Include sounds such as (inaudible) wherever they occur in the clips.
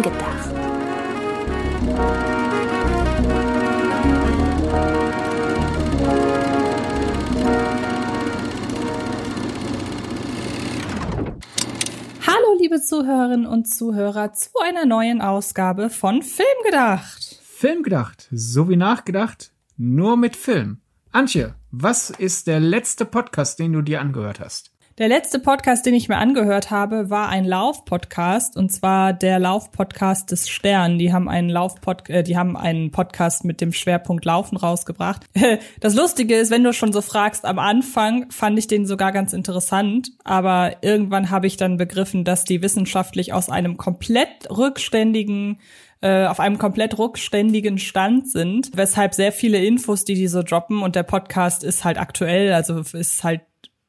Film gedacht. Hallo, liebe Zuhörerinnen und Zuhörer, zu einer neuen Ausgabe von Film gedacht. Film gedacht, so wie nachgedacht, nur mit Film. Antje, was ist der letzte Podcast, den du dir angehört hast? Der letzte Podcast, den ich mir angehört habe, war ein Lauf-Podcast und zwar der Lauf-Podcast des Stern. Die haben einen Lauf-Pod, äh, die haben einen Podcast mit dem Schwerpunkt Laufen rausgebracht. (laughs) Das Lustige ist, wenn du schon so fragst, am Anfang fand ich den sogar ganz interessant, aber irgendwann habe ich dann begriffen, dass die wissenschaftlich aus einem komplett rückständigen äh, auf einem komplett rückständigen Stand sind, weshalb sehr viele Infos, die die so droppen und der Podcast ist halt aktuell, also ist halt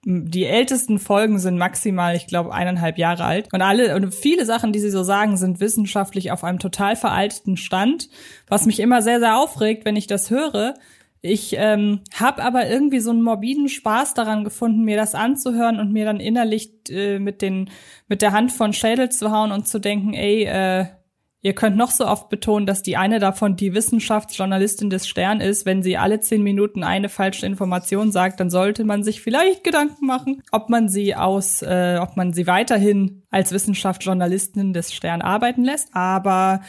die ältesten Folgen sind maximal, ich glaube, eineinhalb Jahre alt. Und alle und viele Sachen, die sie so sagen, sind wissenschaftlich auf einem total veralteten Stand, was mich immer sehr, sehr aufregt, wenn ich das höre. Ich ähm, habe aber irgendwie so einen morbiden Spaß daran gefunden, mir das anzuhören und mir dann innerlich äh, mit den mit der Hand von Schädel zu hauen und zu denken, ey, äh, Ihr könnt noch so oft betonen, dass die eine davon die Wissenschaftsjournalistin des Stern ist. Wenn sie alle zehn Minuten eine falsche Information sagt, dann sollte man sich vielleicht Gedanken machen, ob man sie aus, äh, ob man sie weiterhin als Wissenschaftsjournalistin des Stern arbeiten lässt. Aber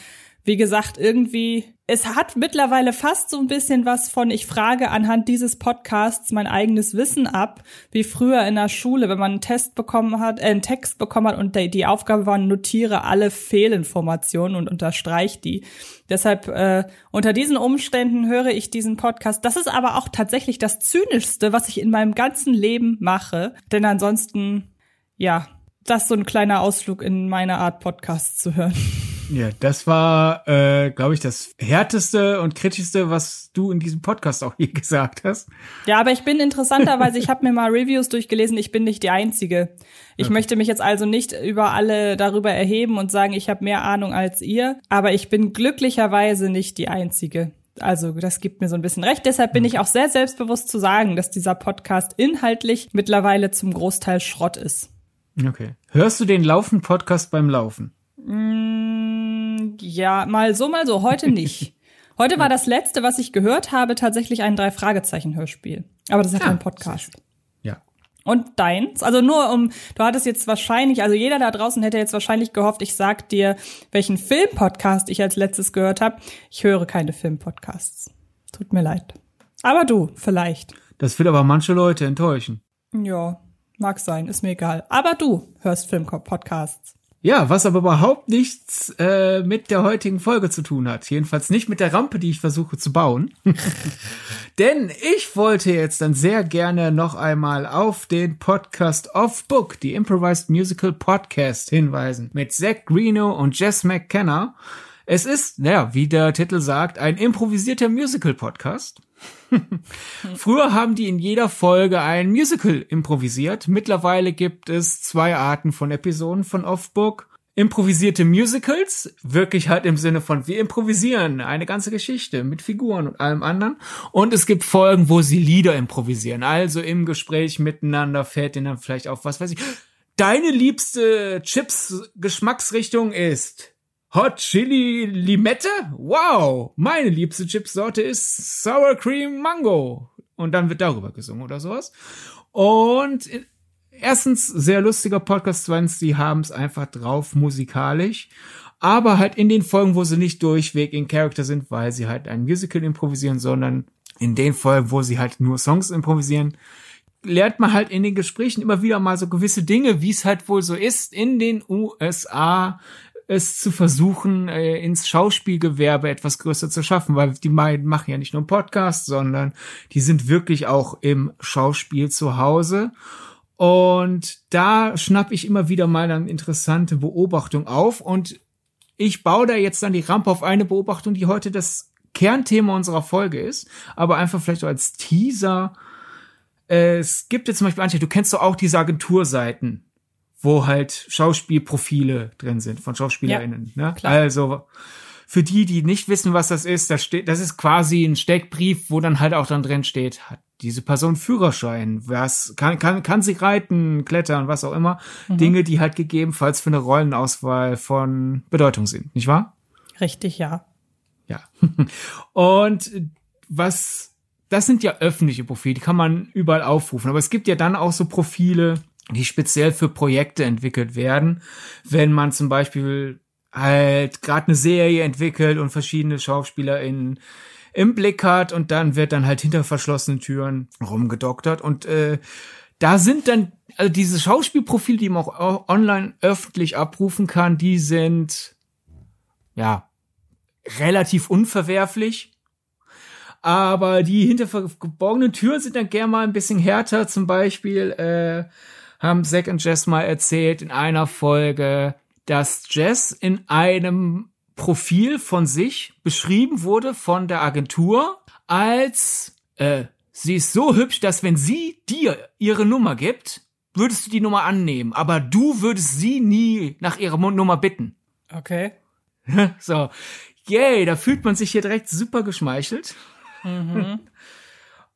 wie gesagt, irgendwie es hat mittlerweile fast so ein bisschen was von, ich frage anhand dieses Podcasts mein eigenes Wissen ab, wie früher in der Schule, wenn man einen Test bekommen hat, äh, einen Text bekommen hat und die Aufgabe war, notiere alle Fehlinformationen und unterstreich die. Deshalb, äh, unter diesen Umständen höre ich diesen Podcast. Das ist aber auch tatsächlich das Zynischste, was ich in meinem ganzen Leben mache. Denn ansonsten, ja, das ist so ein kleiner Ausflug in meine Art, Podcasts zu hören. Ja, das war, äh, glaube ich, das härteste und kritischste, was du in diesem Podcast auch je (laughs) gesagt hast. Ja, aber ich bin interessanterweise, ich habe mir mal Reviews durchgelesen, ich bin nicht die Einzige. Ich okay. möchte mich jetzt also nicht über alle darüber erheben und sagen, ich habe mehr Ahnung als ihr, aber ich bin glücklicherweise nicht die Einzige. Also das gibt mir so ein bisschen recht. Deshalb bin ich auch sehr selbstbewusst zu sagen, dass dieser Podcast inhaltlich mittlerweile zum Großteil Schrott ist. Okay. Hörst du den Laufen-Podcast beim Laufen? Mm, ja, mal so, mal so. Heute nicht. (laughs) Heute war das letzte, was ich gehört habe, tatsächlich ein Drei-Fragezeichen-Hörspiel. Aber das ist ja kein Podcast. Ja. Und deins? Also nur um, du hattest jetzt wahrscheinlich, also jeder da draußen hätte jetzt wahrscheinlich gehofft, ich sag dir, welchen Film-Podcast ich als letztes gehört habe. Ich höre keine Film-Podcasts. Tut mir leid. Aber du, vielleicht. Das will aber manche Leute enttäuschen. Ja, mag sein, ist mir egal. Aber du hörst Film-Podcasts. Ja, was aber überhaupt nichts äh, mit der heutigen Folge zu tun hat. Jedenfalls nicht mit der Rampe, die ich versuche zu bauen. (laughs) Denn ich wollte jetzt dann sehr gerne noch einmal auf den Podcast of Book, die Improvised Musical Podcast, hinweisen. Mit Zach Greeno und Jess McKenna. Es ist, naja, wie der Titel sagt, ein improvisierter Musical-Podcast. (laughs) Früher haben die in jeder Folge ein Musical improvisiert. Mittlerweile gibt es zwei Arten von Episoden von Offbook. Improvisierte Musicals, wirklich halt im Sinne von wir improvisieren eine ganze Geschichte mit Figuren und allem anderen. Und es gibt Folgen, wo sie Lieder improvisieren. Also im Gespräch miteinander fällt ihnen dann vielleicht auf, was weiß ich. Deine liebste Chips-Geschmacksrichtung ist Hot Chili Limette? Wow! Meine liebste Chipsorte ist Sour Cream Mango. Und dann wird darüber gesungen oder sowas. Und erstens, sehr lustiger Podcast. Zweitens, die haben es einfach drauf musikalisch. Aber halt in den Folgen, wo sie nicht durchweg in Charakter sind, weil sie halt ein Musical improvisieren, sondern in den Folgen, wo sie halt nur Songs improvisieren, lernt man halt in den Gesprächen immer wieder mal so gewisse Dinge, wie es halt wohl so ist in den USA, es zu versuchen, äh, ins Schauspielgewerbe etwas größer zu schaffen, weil die beiden machen ja nicht nur einen Podcast, sondern die sind wirklich auch im Schauspiel zu Hause. Und da schnapp ich immer wieder mal eine interessante Beobachtung auf und ich baue da jetzt dann die Rampe auf eine Beobachtung, die heute das Kernthema unserer Folge ist, aber einfach vielleicht so als Teaser. Es gibt jetzt zum Beispiel, Antje, du kennst doch auch diese Agenturseiten wo halt Schauspielprofile drin sind von SchauspielerInnen. Ja, ne? Klar. Also für die, die nicht wissen, was das ist, das steht, das ist quasi ein Steckbrief, wo dann halt auch dann drin steht, diese Person Führerschein? Was kann, kann, kann sie reiten, klettern, was auch immer? Mhm. Dinge, die halt gegebenenfalls für eine Rollenauswahl von Bedeutung sind, nicht wahr? Richtig, ja. Ja. (laughs) Und was, das sind ja öffentliche Profile, die kann man überall aufrufen. Aber es gibt ja dann auch so Profile, die speziell für Projekte entwickelt werden. Wenn man zum Beispiel halt gerade eine Serie entwickelt und verschiedene Schauspieler in im Blick hat und dann wird dann halt hinter verschlossenen Türen rumgedoktert und äh, da sind dann also diese Schauspielprofile, die man auch online öffentlich abrufen kann, die sind ja relativ unverwerflich. Aber die hinter verborgenen Türen sind dann gern mal ein bisschen härter. Zum Beispiel äh, haben Zack und Jess mal erzählt in einer Folge, dass Jess in einem Profil von sich beschrieben wurde von der Agentur als äh, sie ist so hübsch, dass wenn sie dir ihre Nummer gibt, würdest du die Nummer annehmen, aber du würdest sie nie nach ihrer Nummer bitten. Okay. (laughs) so, yay, da fühlt man sich hier direkt super geschmeichelt. Mhm. (laughs)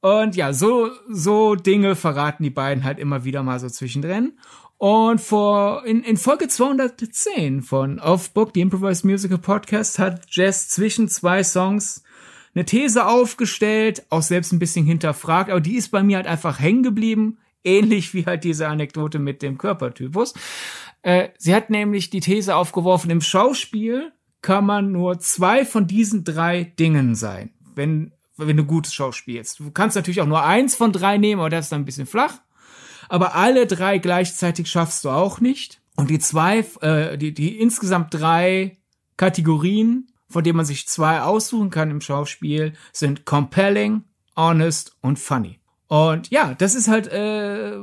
Und ja, so, so Dinge verraten die beiden halt immer wieder mal so zwischendrin. Und vor, in, in Folge 210 von Offbook, die Improvised Musical Podcast, hat Jess zwischen zwei Songs eine These aufgestellt, auch selbst ein bisschen hinterfragt, aber die ist bei mir halt einfach hängen geblieben, ähnlich wie halt diese Anekdote mit dem Körpertypus. Äh, sie hat nämlich die These aufgeworfen, im Schauspiel kann man nur zwei von diesen drei Dingen sein, wenn, wenn du gutes Schauspiel spielst. Du kannst natürlich auch nur eins von drei nehmen, aber das ist dann ein bisschen flach aber alle drei gleichzeitig schaffst du auch nicht. Und die zwei, äh, die, die insgesamt drei Kategorien, von denen man sich zwei aussuchen kann im Schauspiel, sind compelling, honest und funny. Und ja, das ist halt äh,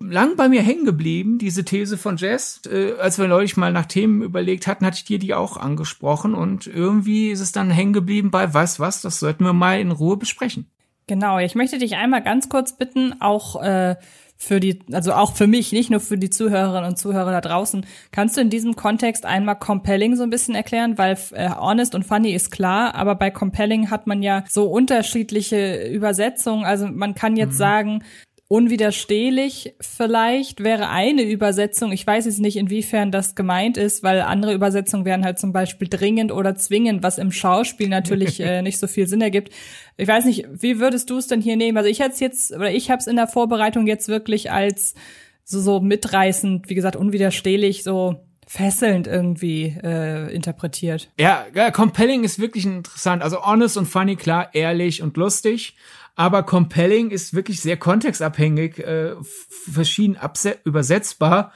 lang bei mir hängen geblieben, diese These von Jess. Äh, als wir neulich mal nach Themen überlegt hatten, hatte ich dir die auch angesprochen und irgendwie ist es dann hängen geblieben bei was was, das sollten wir mal in Ruhe besprechen. Genau, ich möchte dich einmal ganz kurz bitten, auch äh, für die, also auch für mich, nicht nur für die Zuhörerinnen und Zuhörer da draußen, kannst du in diesem Kontext einmal compelling so ein bisschen erklären, weil äh, honest und funny ist klar, aber bei compelling hat man ja so unterschiedliche Übersetzungen. Also man kann jetzt mhm. sagen, Unwiderstehlich vielleicht wäre eine Übersetzung. Ich weiß jetzt nicht, inwiefern das gemeint ist, weil andere Übersetzungen wären halt zum Beispiel dringend oder zwingend, was im Schauspiel natürlich (laughs) äh, nicht so viel Sinn ergibt. Ich weiß nicht, wie würdest du es denn hier nehmen? Also ich hätte es jetzt, oder ich habe es in der Vorbereitung jetzt wirklich als so, so mitreißend, wie gesagt, unwiderstehlich, so fesselnd irgendwie äh, interpretiert. Ja, ja, compelling ist wirklich interessant. Also honest und funny, klar, ehrlich und lustig. Aber compelling ist wirklich sehr kontextabhängig, äh, verschieden übersetzbar.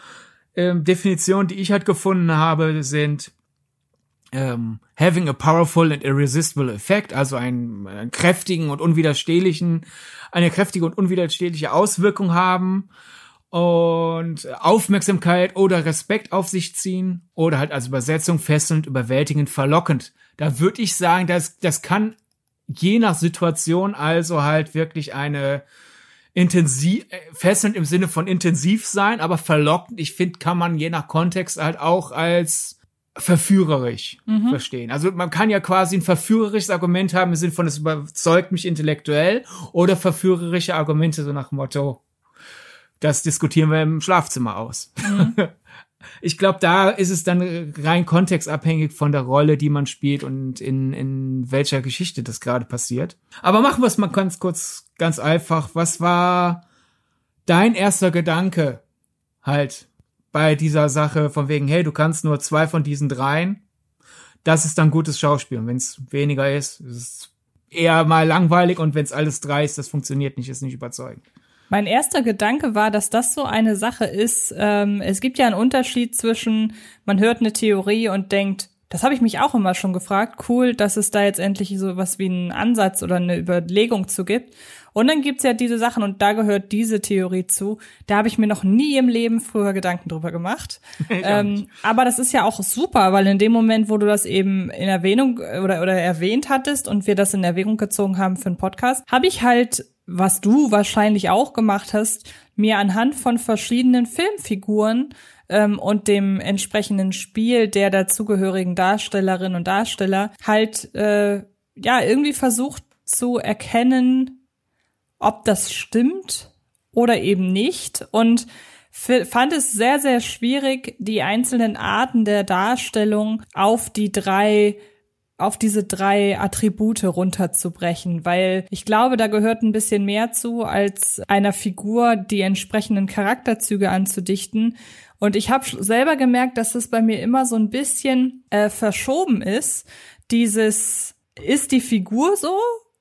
Ähm, Definitionen, die ich halt gefunden habe, sind ähm, having a powerful and irresistible effect, also einen, einen kräftigen und unwiderstehlichen, eine kräftige und unwiderstehliche Auswirkung haben und Aufmerksamkeit oder Respekt auf sich ziehen oder halt als Übersetzung fesselnd, überwältigend, verlockend. Da würde ich sagen, das, das kann je nach Situation also halt wirklich eine intensiv, äh, fesselnd im Sinne von intensiv sein, aber verlockend, ich finde, kann man je nach Kontext halt auch als verführerisch mhm. verstehen. Also man kann ja quasi ein verführerisches Argument haben im Sinne von, es überzeugt mich intellektuell oder verführerische Argumente so nach Motto, das diskutieren wir im Schlafzimmer aus. Mhm. (laughs) ich glaube, da ist es dann rein kontextabhängig von der Rolle, die man spielt und in, in welcher Geschichte das gerade passiert. Aber machen wir es mal ganz kurz, ganz einfach. Was war dein erster Gedanke halt bei dieser Sache von wegen, hey, du kannst nur zwei von diesen dreien? Das ist dann gutes Schauspiel. Und wenn es weniger ist, ist es eher mal langweilig und wenn es alles drei ist, das funktioniert nicht, ist nicht überzeugend. Mein erster Gedanke war, dass das so eine Sache ist. Ähm, es gibt ja einen Unterschied zwischen, man hört eine Theorie und denkt, das habe ich mich auch immer schon gefragt. Cool, dass es da jetzt endlich so was wie einen Ansatz oder eine Überlegung zu gibt. Und dann gibt's ja diese Sachen und da gehört diese Theorie zu. Da habe ich mir noch nie im Leben früher Gedanken drüber gemacht. (laughs) ähm, aber das ist ja auch super, weil in dem Moment, wo du das eben in Erwähnung oder, oder erwähnt hattest und wir das in Erwägung gezogen haben für einen Podcast, habe ich halt was du wahrscheinlich auch gemacht hast, mir anhand von verschiedenen Filmfiguren ähm, und dem entsprechenden Spiel der dazugehörigen Darstellerinnen und Darsteller halt äh, ja irgendwie versucht zu erkennen, ob das stimmt oder eben nicht. Und fand es sehr, sehr schwierig, die einzelnen Arten der Darstellung auf die drei auf diese drei Attribute runterzubrechen, weil ich glaube, da gehört ein bisschen mehr zu, als einer Figur die entsprechenden Charakterzüge anzudichten. Und ich habe selber gemerkt, dass es bei mir immer so ein bisschen äh, verschoben ist. Dieses, ist die Figur so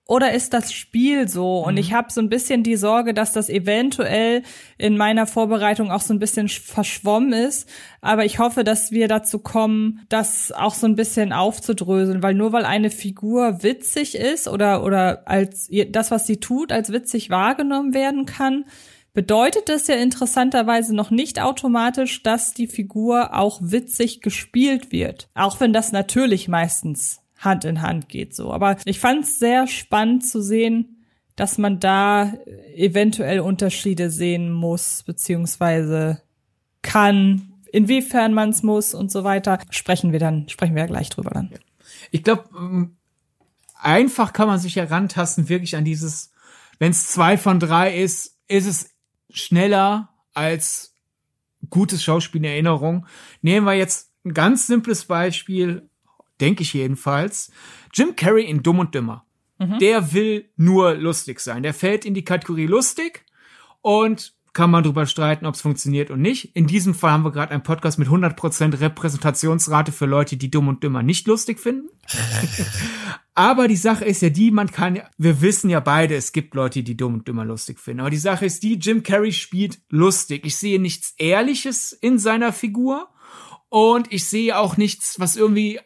oder ist das Spiel so? Und mhm. ich habe so ein bisschen die Sorge, dass das eventuell in meiner Vorbereitung auch so ein bisschen verschwommen ist. Aber ich hoffe, dass wir dazu kommen, das auch so ein bisschen aufzudröseln, weil nur weil eine Figur witzig ist oder, oder als das, was sie tut, als witzig wahrgenommen werden kann, bedeutet das ja interessanterweise noch nicht automatisch, dass die Figur auch witzig gespielt wird. Auch wenn das natürlich meistens Hand in Hand geht so. Aber ich fand es sehr spannend zu sehen, dass man da eventuell Unterschiede sehen muss, beziehungsweise kann, inwiefern man es muss und so weiter. Sprechen wir dann, sprechen wir ja gleich drüber dann. Ich glaube, ähm, einfach kann man sich herantasten, wirklich an dieses, wenn es zwei von drei ist, ist es schneller als gutes Schauspiel in Erinnerung. Nehmen wir jetzt ein ganz simples Beispiel denke ich jedenfalls. Jim Carrey in Dumm und Dümmer. Mhm. Der will nur lustig sein. Der fällt in die Kategorie lustig und kann man drüber streiten, ob es funktioniert und nicht. In diesem Fall haben wir gerade einen Podcast mit 100% Repräsentationsrate für Leute, die Dumm und Dümmer nicht lustig finden. (laughs) Aber die Sache ist ja die, man kann, wir wissen ja beide, es gibt Leute, die Dumm und Dümmer lustig finden. Aber die Sache ist die, Jim Carrey spielt lustig. Ich sehe nichts Ehrliches in seiner Figur. Und ich sehe auch nichts, was irgendwie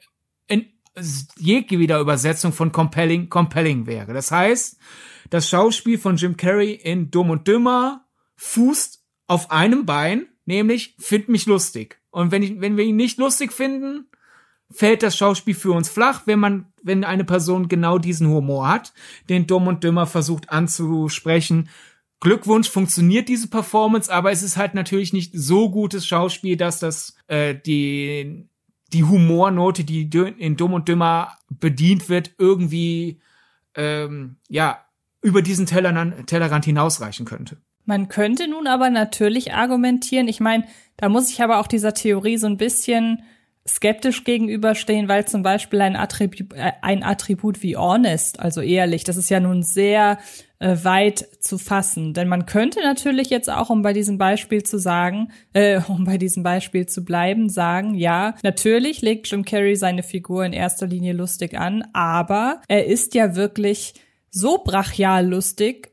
jegweder Übersetzung von compelling, compelling wäre. Das heißt, das Schauspiel von Jim Carrey in Dumm und Dümmer fußt auf einem Bein, nämlich find mich lustig. Und wenn, ich, wenn wir ihn nicht lustig finden, fällt das Schauspiel für uns flach, wenn man, wenn eine Person genau diesen Humor hat, den Dumm und Dümmer versucht anzusprechen. Glückwunsch, funktioniert diese Performance, aber es ist halt natürlich nicht so gutes Schauspiel, dass das äh, die die Humornote, die in Dumm und Dümmer bedient wird, irgendwie ähm, ja über diesen Tellerrand, Tellerrand hinausreichen könnte. Man könnte nun aber natürlich argumentieren, ich meine, da muss ich aber auch dieser Theorie so ein bisschen skeptisch gegenüberstehen, weil zum Beispiel ein Attribut, äh, ein Attribut wie honest, also ehrlich, das ist ja nun sehr äh, weit zu fassen. Denn man könnte natürlich jetzt auch, um bei diesem Beispiel zu sagen, äh, (laughs) um bei diesem Beispiel zu bleiben, sagen, ja, natürlich legt Jim Carrey seine Figur in erster Linie lustig an, aber er ist ja wirklich so brachial lustig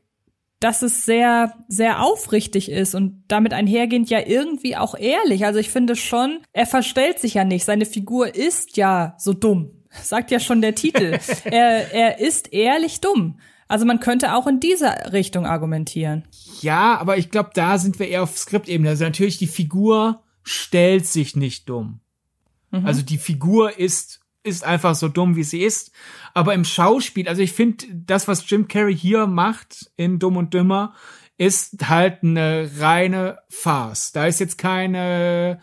dass es sehr, sehr aufrichtig ist und damit einhergehend ja irgendwie auch ehrlich. Also ich finde schon, er verstellt sich ja nicht. Seine Figur ist ja so dumm. (laughs) Sagt ja schon der Titel. (laughs) er, er ist ehrlich dumm. Also man könnte auch in dieser Richtung argumentieren. Ja, aber ich glaube, da sind wir eher auf Skriptebene. Also natürlich, die Figur stellt sich nicht dumm. Mhm. Also die Figur ist ist einfach so dumm, wie sie ist. Aber im Schauspiel, also ich finde, das, was Jim Carrey hier macht in Dumm und Dümmer, ist halt eine reine Farce. Da ist jetzt keine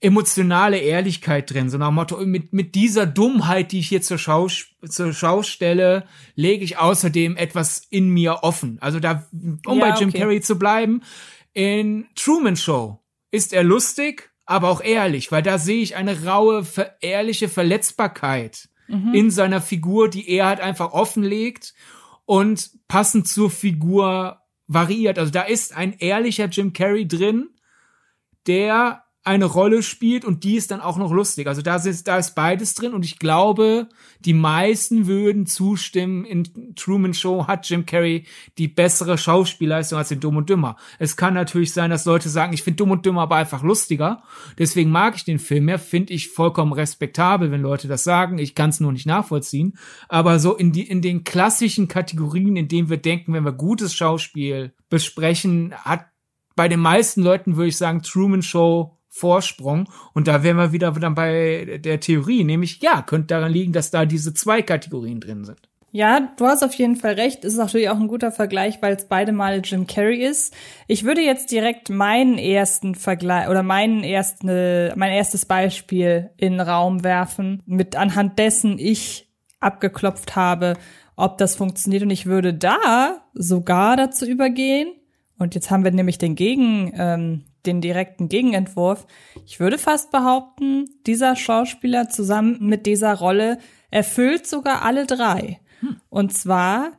emotionale Ehrlichkeit drin, so nach dem Motto, mit, mit dieser Dummheit, die ich hier zur Schau, zur Schau stelle, lege ich außerdem etwas in mir offen. Also da, um ja, bei Jim okay. Carrey zu bleiben, in Truman Show ist er lustig, aber auch ehrlich, weil da sehe ich eine raue, ehrliche Verletzbarkeit mhm. in seiner Figur, die er halt einfach offenlegt und passend zur Figur variiert. Also da ist ein ehrlicher Jim Carrey drin, der eine Rolle spielt und die ist dann auch noch lustig. Also da ist, da ist beides drin und ich glaube, die meisten würden zustimmen, in Truman Show hat Jim Carrey die bessere Schauspielleistung als in Dumm und Dümmer. Es kann natürlich sein, dass Leute sagen, ich finde Dumm und Dümmer aber einfach lustiger. Deswegen mag ich den Film mehr, finde ich vollkommen respektabel, wenn Leute das sagen. Ich kann es nur nicht nachvollziehen. Aber so in, die, in den klassischen Kategorien, in denen wir denken, wenn wir gutes Schauspiel besprechen, hat bei den meisten Leuten, würde ich sagen, Truman Show Vorsprung. Und da wären wir wieder dann bei der Theorie, nämlich ja, könnte daran liegen, dass da diese zwei Kategorien drin sind. Ja, du hast auf jeden Fall recht. Ist natürlich auch ein guter Vergleich, weil es beide Male Jim Carrey ist. Ich würde jetzt direkt meinen ersten Vergleich oder meinen ersten, mein erstes Beispiel in den Raum werfen, mit anhand dessen ich abgeklopft habe, ob das funktioniert. Und ich würde da sogar dazu übergehen, und jetzt haben wir nämlich den Gegen, ähm, den direkten Gegenentwurf. Ich würde fast behaupten, dieser Schauspieler zusammen mit dieser Rolle erfüllt sogar alle drei. Hm. Und zwar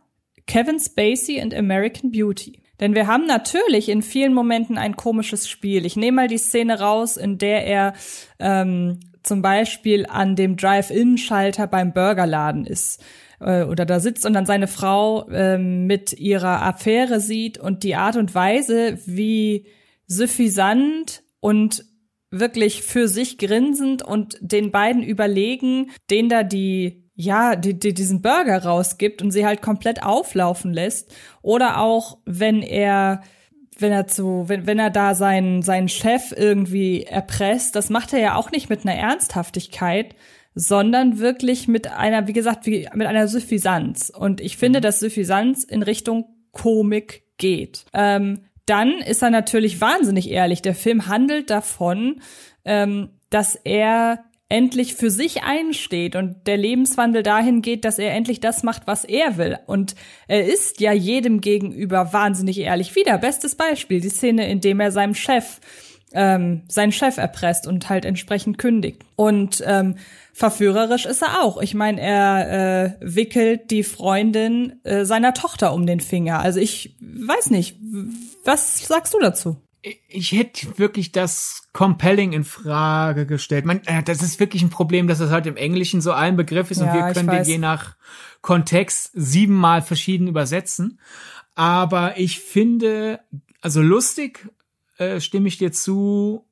Kevin Spacey und American Beauty. Denn wir haben natürlich in vielen Momenten ein komisches Spiel. Ich nehme mal die Szene raus, in der er ähm, zum Beispiel an dem Drive-In-Schalter beim Burgerladen ist äh, oder da sitzt und dann seine Frau ähm, mit ihrer Affäre sieht und die Art und Weise, wie suffisant und wirklich für sich grinsend und den beiden überlegen, den da die ja, die, die diesen Burger rausgibt und sie halt komplett auflaufen lässt. Oder auch, wenn er, wenn er zu, wenn, wenn er da seinen, seinen Chef irgendwie erpresst, das macht er ja auch nicht mit einer Ernsthaftigkeit, sondern wirklich mit einer, wie gesagt, wie, mit einer Suffisanz. Und ich finde, mhm. dass Suffisanz in Richtung Komik geht. Ähm, dann ist er natürlich wahnsinnig ehrlich. Der Film handelt davon, ähm, dass er endlich für sich einsteht und der Lebenswandel dahin geht, dass er endlich das macht, was er will. Und er ist ja jedem gegenüber wahnsinnig ehrlich. Wieder bestes Beispiel, die Szene, in dem er seinem Chef ähm, seinen Chef erpresst und halt entsprechend kündigt. Und ähm, verführerisch ist er auch. Ich meine, er äh, wickelt die Freundin äh, seiner Tochter um den Finger. Also ich weiß nicht, was sagst du dazu? Ich hätte wirklich das compelling in Frage gestellt. Man, äh, das ist wirklich ein Problem, dass das halt im Englischen so ein Begriff ist ja, und wir können den je nach Kontext siebenmal verschieden übersetzen. Aber ich finde, also lustig äh, stimme ich dir zu.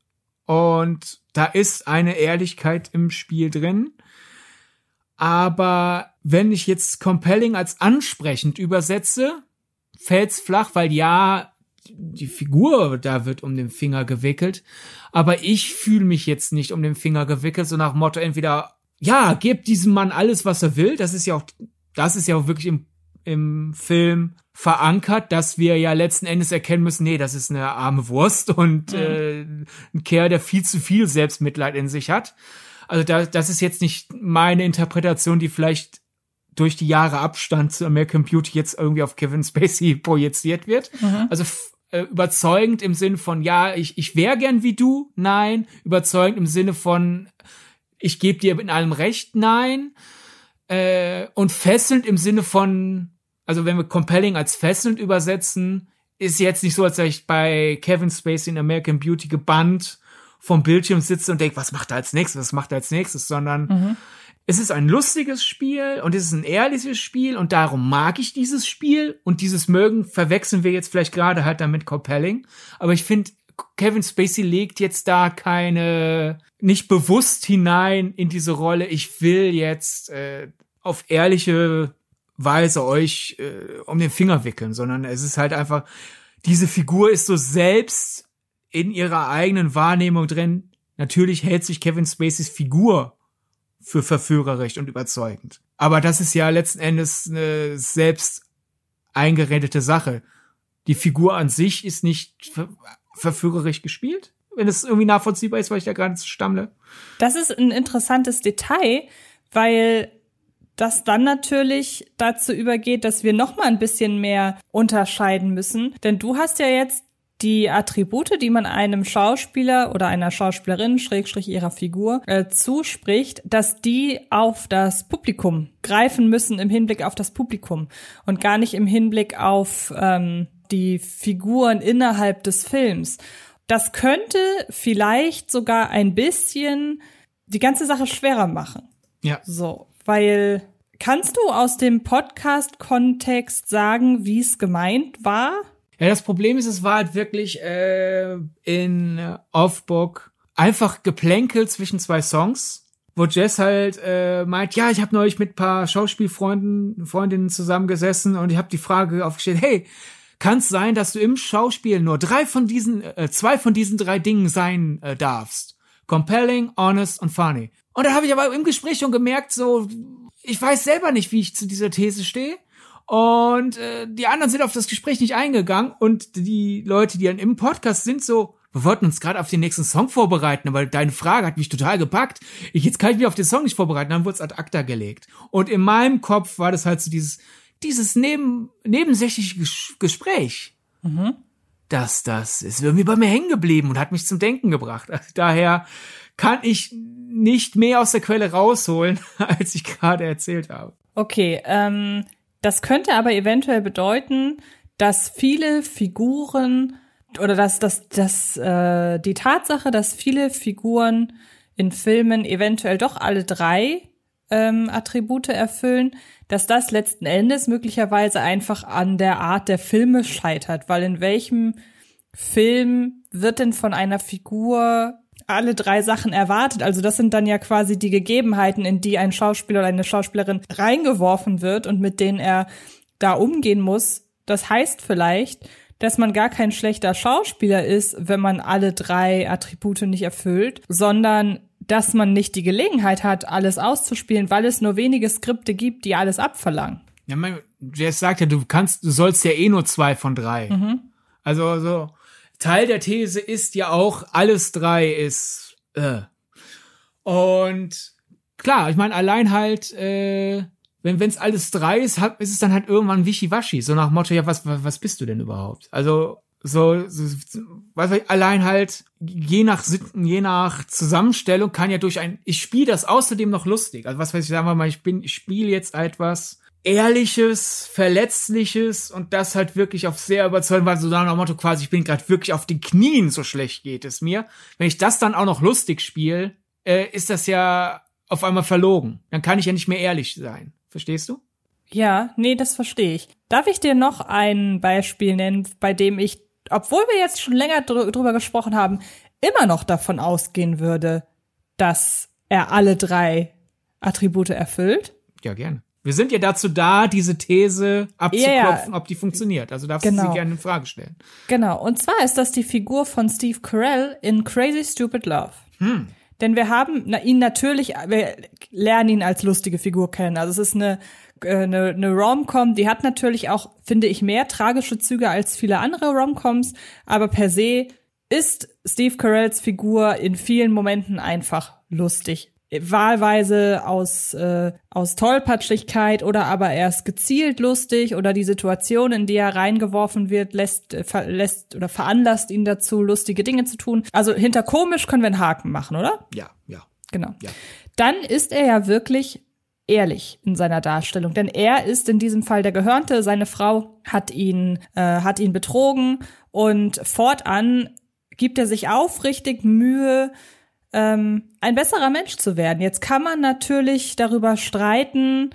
Und da ist eine Ehrlichkeit im Spiel drin. Aber wenn ich jetzt compelling als ansprechend übersetze, fällt's flach, weil ja, die Figur da wird um den Finger gewickelt, aber ich fühle mich jetzt nicht um den Finger gewickelt, so nach Motto entweder ja, gebt diesem Mann alles, was er will, das ist ja auch das ist ja auch wirklich im im Film verankert, dass wir ja letzten Endes erkennen müssen, nee, das ist eine arme Wurst und mhm. äh, ein Kerl, der viel zu viel Selbstmitleid in sich hat. Also da, das ist jetzt nicht meine Interpretation, die vielleicht durch die Jahre Abstand zu American Beauty jetzt irgendwie auf Kevin Spacey (laughs) projiziert wird. Mhm. Also äh, überzeugend im Sinne von, ja, ich, ich wäre gern wie du, nein. Überzeugend im Sinne von, ich gebe dir in allem recht, nein äh, und fesselnd im Sinne von, also wenn wir compelling als fesselnd übersetzen, ist jetzt nicht so, als wäre ich bei Kevin Spacey in American Beauty gebannt vom Bildschirm sitze und denke, was macht er als nächstes, was macht er als nächstes, sondern mhm. es ist ein lustiges Spiel und es ist ein ehrliches Spiel und darum mag ich dieses Spiel und dieses Mögen verwechseln wir jetzt vielleicht gerade halt damit compelling, aber ich finde, Kevin Spacey legt jetzt da keine nicht bewusst hinein in diese Rolle. Ich will jetzt äh, auf ehrliche Weise euch äh, um den Finger wickeln, sondern es ist halt einfach, diese Figur ist so selbst in ihrer eigenen Wahrnehmung drin. Natürlich hält sich Kevin Spaceys Figur für verführerisch und überzeugend. Aber das ist ja letzten Endes eine selbst eingeredete Sache. Die Figur an sich ist nicht ver verführerisch gespielt, wenn es irgendwie nachvollziehbar ist, weil ich da gerade stammle. Das ist ein interessantes Detail, weil das dann natürlich dazu übergeht, dass wir noch mal ein bisschen mehr unterscheiden müssen. Denn du hast ja jetzt die Attribute, die man einem Schauspieler oder einer Schauspielerin, Schrägstrich ihrer Figur, äh, zuspricht, dass die auf das Publikum greifen müssen im Hinblick auf das Publikum und gar nicht im Hinblick auf ähm, die Figuren innerhalb des Films. Das könnte vielleicht sogar ein bisschen die ganze Sache schwerer machen. Ja. So, weil kannst du aus dem Podcast-Kontext sagen, wie es gemeint war? Ja, das Problem ist, es war halt wirklich äh, in Offbook einfach geplänkelt zwischen zwei Songs, wo Jess halt äh, meint, ja, ich habe neulich mit paar Schauspielfreunden, Freundinnen zusammengesessen und ich habe die Frage aufgestellt, hey, kann es sein, dass du im Schauspiel nur drei von diesen, äh, zwei von diesen drei Dingen sein äh, darfst? Compelling, honest und funny. Und da habe ich aber im Gespräch schon gemerkt, so, ich weiß selber nicht, wie ich zu dieser These stehe. Und äh, die anderen sind auf das Gespräch nicht eingegangen. Und die Leute, die dann im Podcast sind, so, wir wollten uns gerade auf den nächsten Song vorbereiten, aber deine Frage hat mich total gepackt. Ich, jetzt kann ich mich auf den Song nicht vorbereiten. Dann wurde es ad acta gelegt. Und in meinem Kopf war das halt so dieses, dieses neben, nebensächliche Gespräch, mhm. das, das ist irgendwie bei mir hängen geblieben und hat mich zum Denken gebracht. Also daher kann ich nicht mehr aus der Quelle rausholen, (laughs) als ich gerade erzählt habe. Okay, ähm, das könnte aber eventuell bedeuten, dass viele Figuren oder dass, dass, dass äh, die Tatsache, dass viele Figuren in Filmen eventuell doch alle drei ähm, Attribute erfüllen, dass das letzten Endes möglicherweise einfach an der Art der Filme scheitert, weil in welchem Film wird denn von einer Figur alle drei Sachen erwartet? Also das sind dann ja quasi die Gegebenheiten, in die ein Schauspieler oder eine Schauspielerin reingeworfen wird und mit denen er da umgehen muss. Das heißt vielleicht, dass man gar kein schlechter Schauspieler ist, wenn man alle drei Attribute nicht erfüllt, sondern dass man nicht die Gelegenheit hat, alles auszuspielen, weil es nur wenige Skripte gibt, die alles abverlangen. Ja, mein, Jess sagt ja, du kannst, du sollst ja eh nur zwei von drei. Mhm. Also so Teil der These ist ja auch, alles drei ist. Äh. Und klar, ich meine, allein halt, äh, wenn es alles drei ist, hat, ist es dann halt irgendwann wischiwaschi. So nach Motto, ja, was, was bist du denn überhaupt? Also so, so weiß ich, allein halt je nach Sitten, je nach Zusammenstellung kann ja durch ein ich spiele das außerdem noch lustig. Also was weiß ich, sagen wir mal, ich bin ich spiele jetzt etwas ehrliches, verletzliches und das halt wirklich auf sehr überzeugend, weil so nach Motto quasi, ich bin gerade wirklich auf den Knien, so schlecht geht es mir. Wenn ich das dann auch noch lustig spiele, äh, ist das ja auf einmal verlogen. Dann kann ich ja nicht mehr ehrlich sein. Verstehst du? Ja, nee, das verstehe ich. Darf ich dir noch ein Beispiel nennen, bei dem ich obwohl wir jetzt schon länger dr drüber gesprochen haben, immer noch davon ausgehen würde, dass er alle drei Attribute erfüllt. Ja, gerne. Wir sind ja dazu da, diese These abzuklopfen, ja, ob die funktioniert. Also darfst genau. du sie gerne in Frage stellen. Genau. Und zwar ist das die Figur von Steve Carell in Crazy Stupid Love. Hm. Denn wir haben na, ihn natürlich, wir lernen ihn als lustige Figur kennen. Also es ist eine äh, eine, eine Rom-Com, die hat natürlich auch, finde ich, mehr tragische Züge als viele andere Rom-Coms, aber per se ist Steve Carells Figur in vielen Momenten einfach lustig. Wahlweise aus, äh, aus Tollpatschigkeit oder aber erst gezielt lustig oder die Situation, in die er reingeworfen wird, lässt, äh, lässt oder veranlasst ihn dazu, lustige Dinge zu tun. Also hinter komisch können wir einen Haken machen, oder? Ja, ja. Genau. Ja. Dann ist er ja wirklich ehrlich in seiner Darstellung, denn er ist in diesem Fall der Gehörnte, seine Frau hat ihn äh, hat ihn betrogen und fortan gibt er sich aufrichtig Mühe, ähm, ein besserer Mensch zu werden. Jetzt kann man natürlich darüber streiten,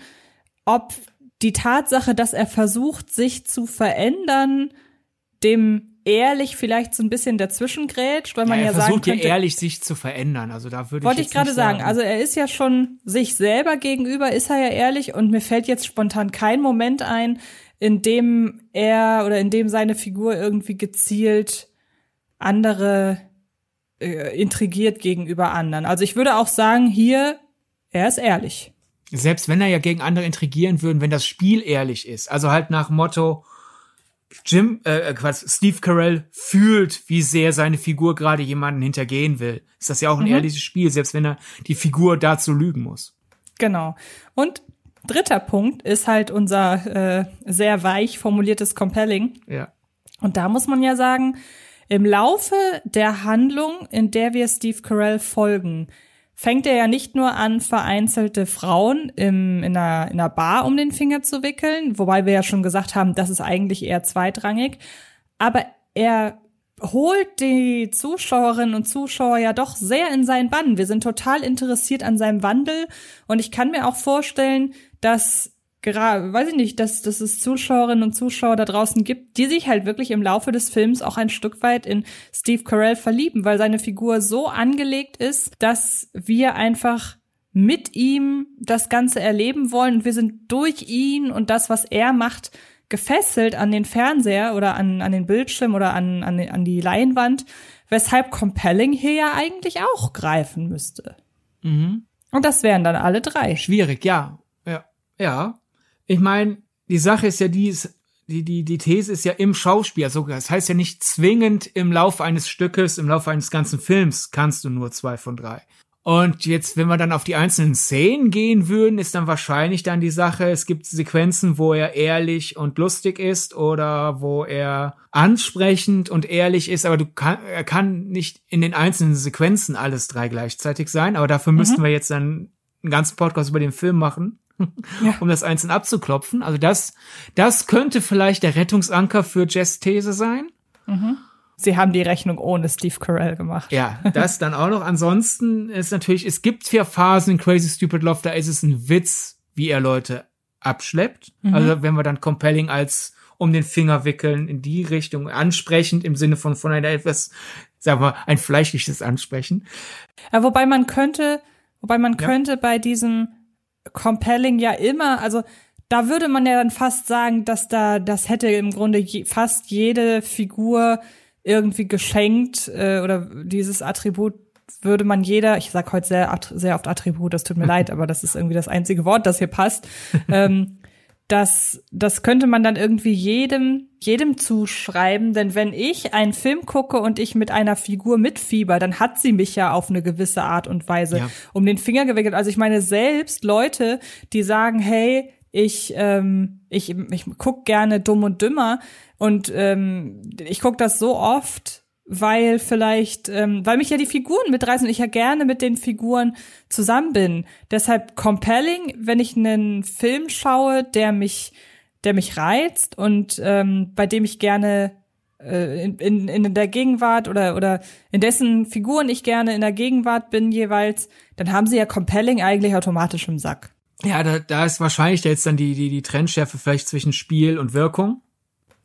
ob die Tatsache, dass er versucht, sich zu verändern, dem ehrlich vielleicht so ein bisschen dazwischen grätscht, weil man ja, ja sagen könnte, ja ehrlich sich zu verändern, also da würde wollte ich, ich gerade sagen, also er ist ja schon sich selber gegenüber ist er ja ehrlich. Und mir fällt jetzt spontan kein Moment ein, in dem er oder in dem seine Figur irgendwie gezielt andere äh, intrigiert gegenüber anderen. Also ich würde auch sagen, hier er ist ehrlich. Selbst wenn er ja gegen andere intrigieren würden, wenn das Spiel ehrlich ist, also halt nach Motto Jim, äh, äh, Quatsch, Steve Carell fühlt, wie sehr seine Figur gerade jemanden hintergehen will. Ist das ja auch ein mhm. ehrliches Spiel, selbst wenn er die Figur dazu lügen muss. Genau. Und dritter Punkt ist halt unser äh, sehr weich formuliertes Compelling. Ja. Und da muss man ja sagen, im Laufe der Handlung, in der wir Steve Carell folgen, fängt er ja nicht nur an, vereinzelte Frauen im, in, einer, in einer Bar um den Finger zu wickeln, wobei wir ja schon gesagt haben, das ist eigentlich eher zweitrangig, aber er holt die Zuschauerinnen und Zuschauer ja doch sehr in seinen Bann. Wir sind total interessiert an seinem Wandel und ich kann mir auch vorstellen, dass gerade, weiß ich nicht, dass, dass es Zuschauerinnen und Zuschauer da draußen gibt, die sich halt wirklich im Laufe des Films auch ein Stück weit in Steve Carell verlieben, weil seine Figur so angelegt ist, dass wir einfach mit ihm das Ganze erleben wollen und wir sind durch ihn und das, was er macht, gefesselt an den Fernseher oder an, an den Bildschirm oder an, an, an die Leinwand, weshalb Compelling hier ja eigentlich auch greifen müsste. Mhm. Und das wären dann alle drei. Schwierig, ja. Ja. Ja ich meine, die Sache ist ja die, die, die, die These ist ja im Schauspiel sogar. Das heißt ja nicht zwingend im Laufe eines Stückes, im Laufe eines ganzen Films kannst du nur zwei von drei. Und jetzt, wenn wir dann auf die einzelnen Szenen gehen würden, ist dann wahrscheinlich dann die Sache, es gibt Sequenzen, wo er ehrlich und lustig ist oder wo er ansprechend und ehrlich ist, aber du kann, er kann nicht in den einzelnen Sequenzen alles drei gleichzeitig sein, aber dafür mhm. müssten wir jetzt dann einen ganzen Podcast über den Film machen. Ja. (laughs) um das einzeln abzuklopfen. Also das, das könnte vielleicht der Rettungsanker für Jess These sein. Mhm. Sie haben die Rechnung ohne Steve Carell gemacht. Ja, das dann auch noch. Ansonsten ist natürlich, es gibt vier Phasen in Crazy Stupid Love, da ist es ein Witz, wie er Leute abschleppt. Mhm. Also wenn wir dann compelling als um den Finger wickeln in die Richtung, ansprechend im Sinne von von einer etwas, sagen wir, ein fleischliches Ansprechen. Ja, wobei man könnte, wobei man ja. könnte bei diesem compelling ja immer, also da würde man ja dann fast sagen, dass da, das hätte im Grunde je, fast jede Figur irgendwie geschenkt äh, oder dieses Attribut würde man jeder, ich sag heute sehr, sehr oft Attribut, das tut mir (laughs) leid, aber das ist irgendwie das einzige Wort, das hier passt. ähm, das, das könnte man dann irgendwie jedem, jedem zuschreiben, denn wenn ich einen Film gucke und ich mit einer Figur mitfieber, dann hat sie mich ja auf eine gewisse Art und Weise ja. um den Finger gewickelt. Also ich meine, selbst Leute, die sagen, hey, ich, ähm, ich, ich guck gerne dumm und dümmer und ähm, ich guck das so oft, weil vielleicht, ähm, weil mich ja die Figuren mitreißen und ich ja gerne mit den Figuren zusammen bin. Deshalb compelling, wenn ich einen Film schaue, der mich, der mich reizt und ähm, bei dem ich gerne äh, in, in, in der Gegenwart oder oder in dessen Figuren ich gerne in der Gegenwart bin jeweils, dann haben sie ja compelling eigentlich automatisch im Sack. Ja, da, da ist wahrscheinlich jetzt dann die, die, die Trennschärfe vielleicht zwischen Spiel und Wirkung.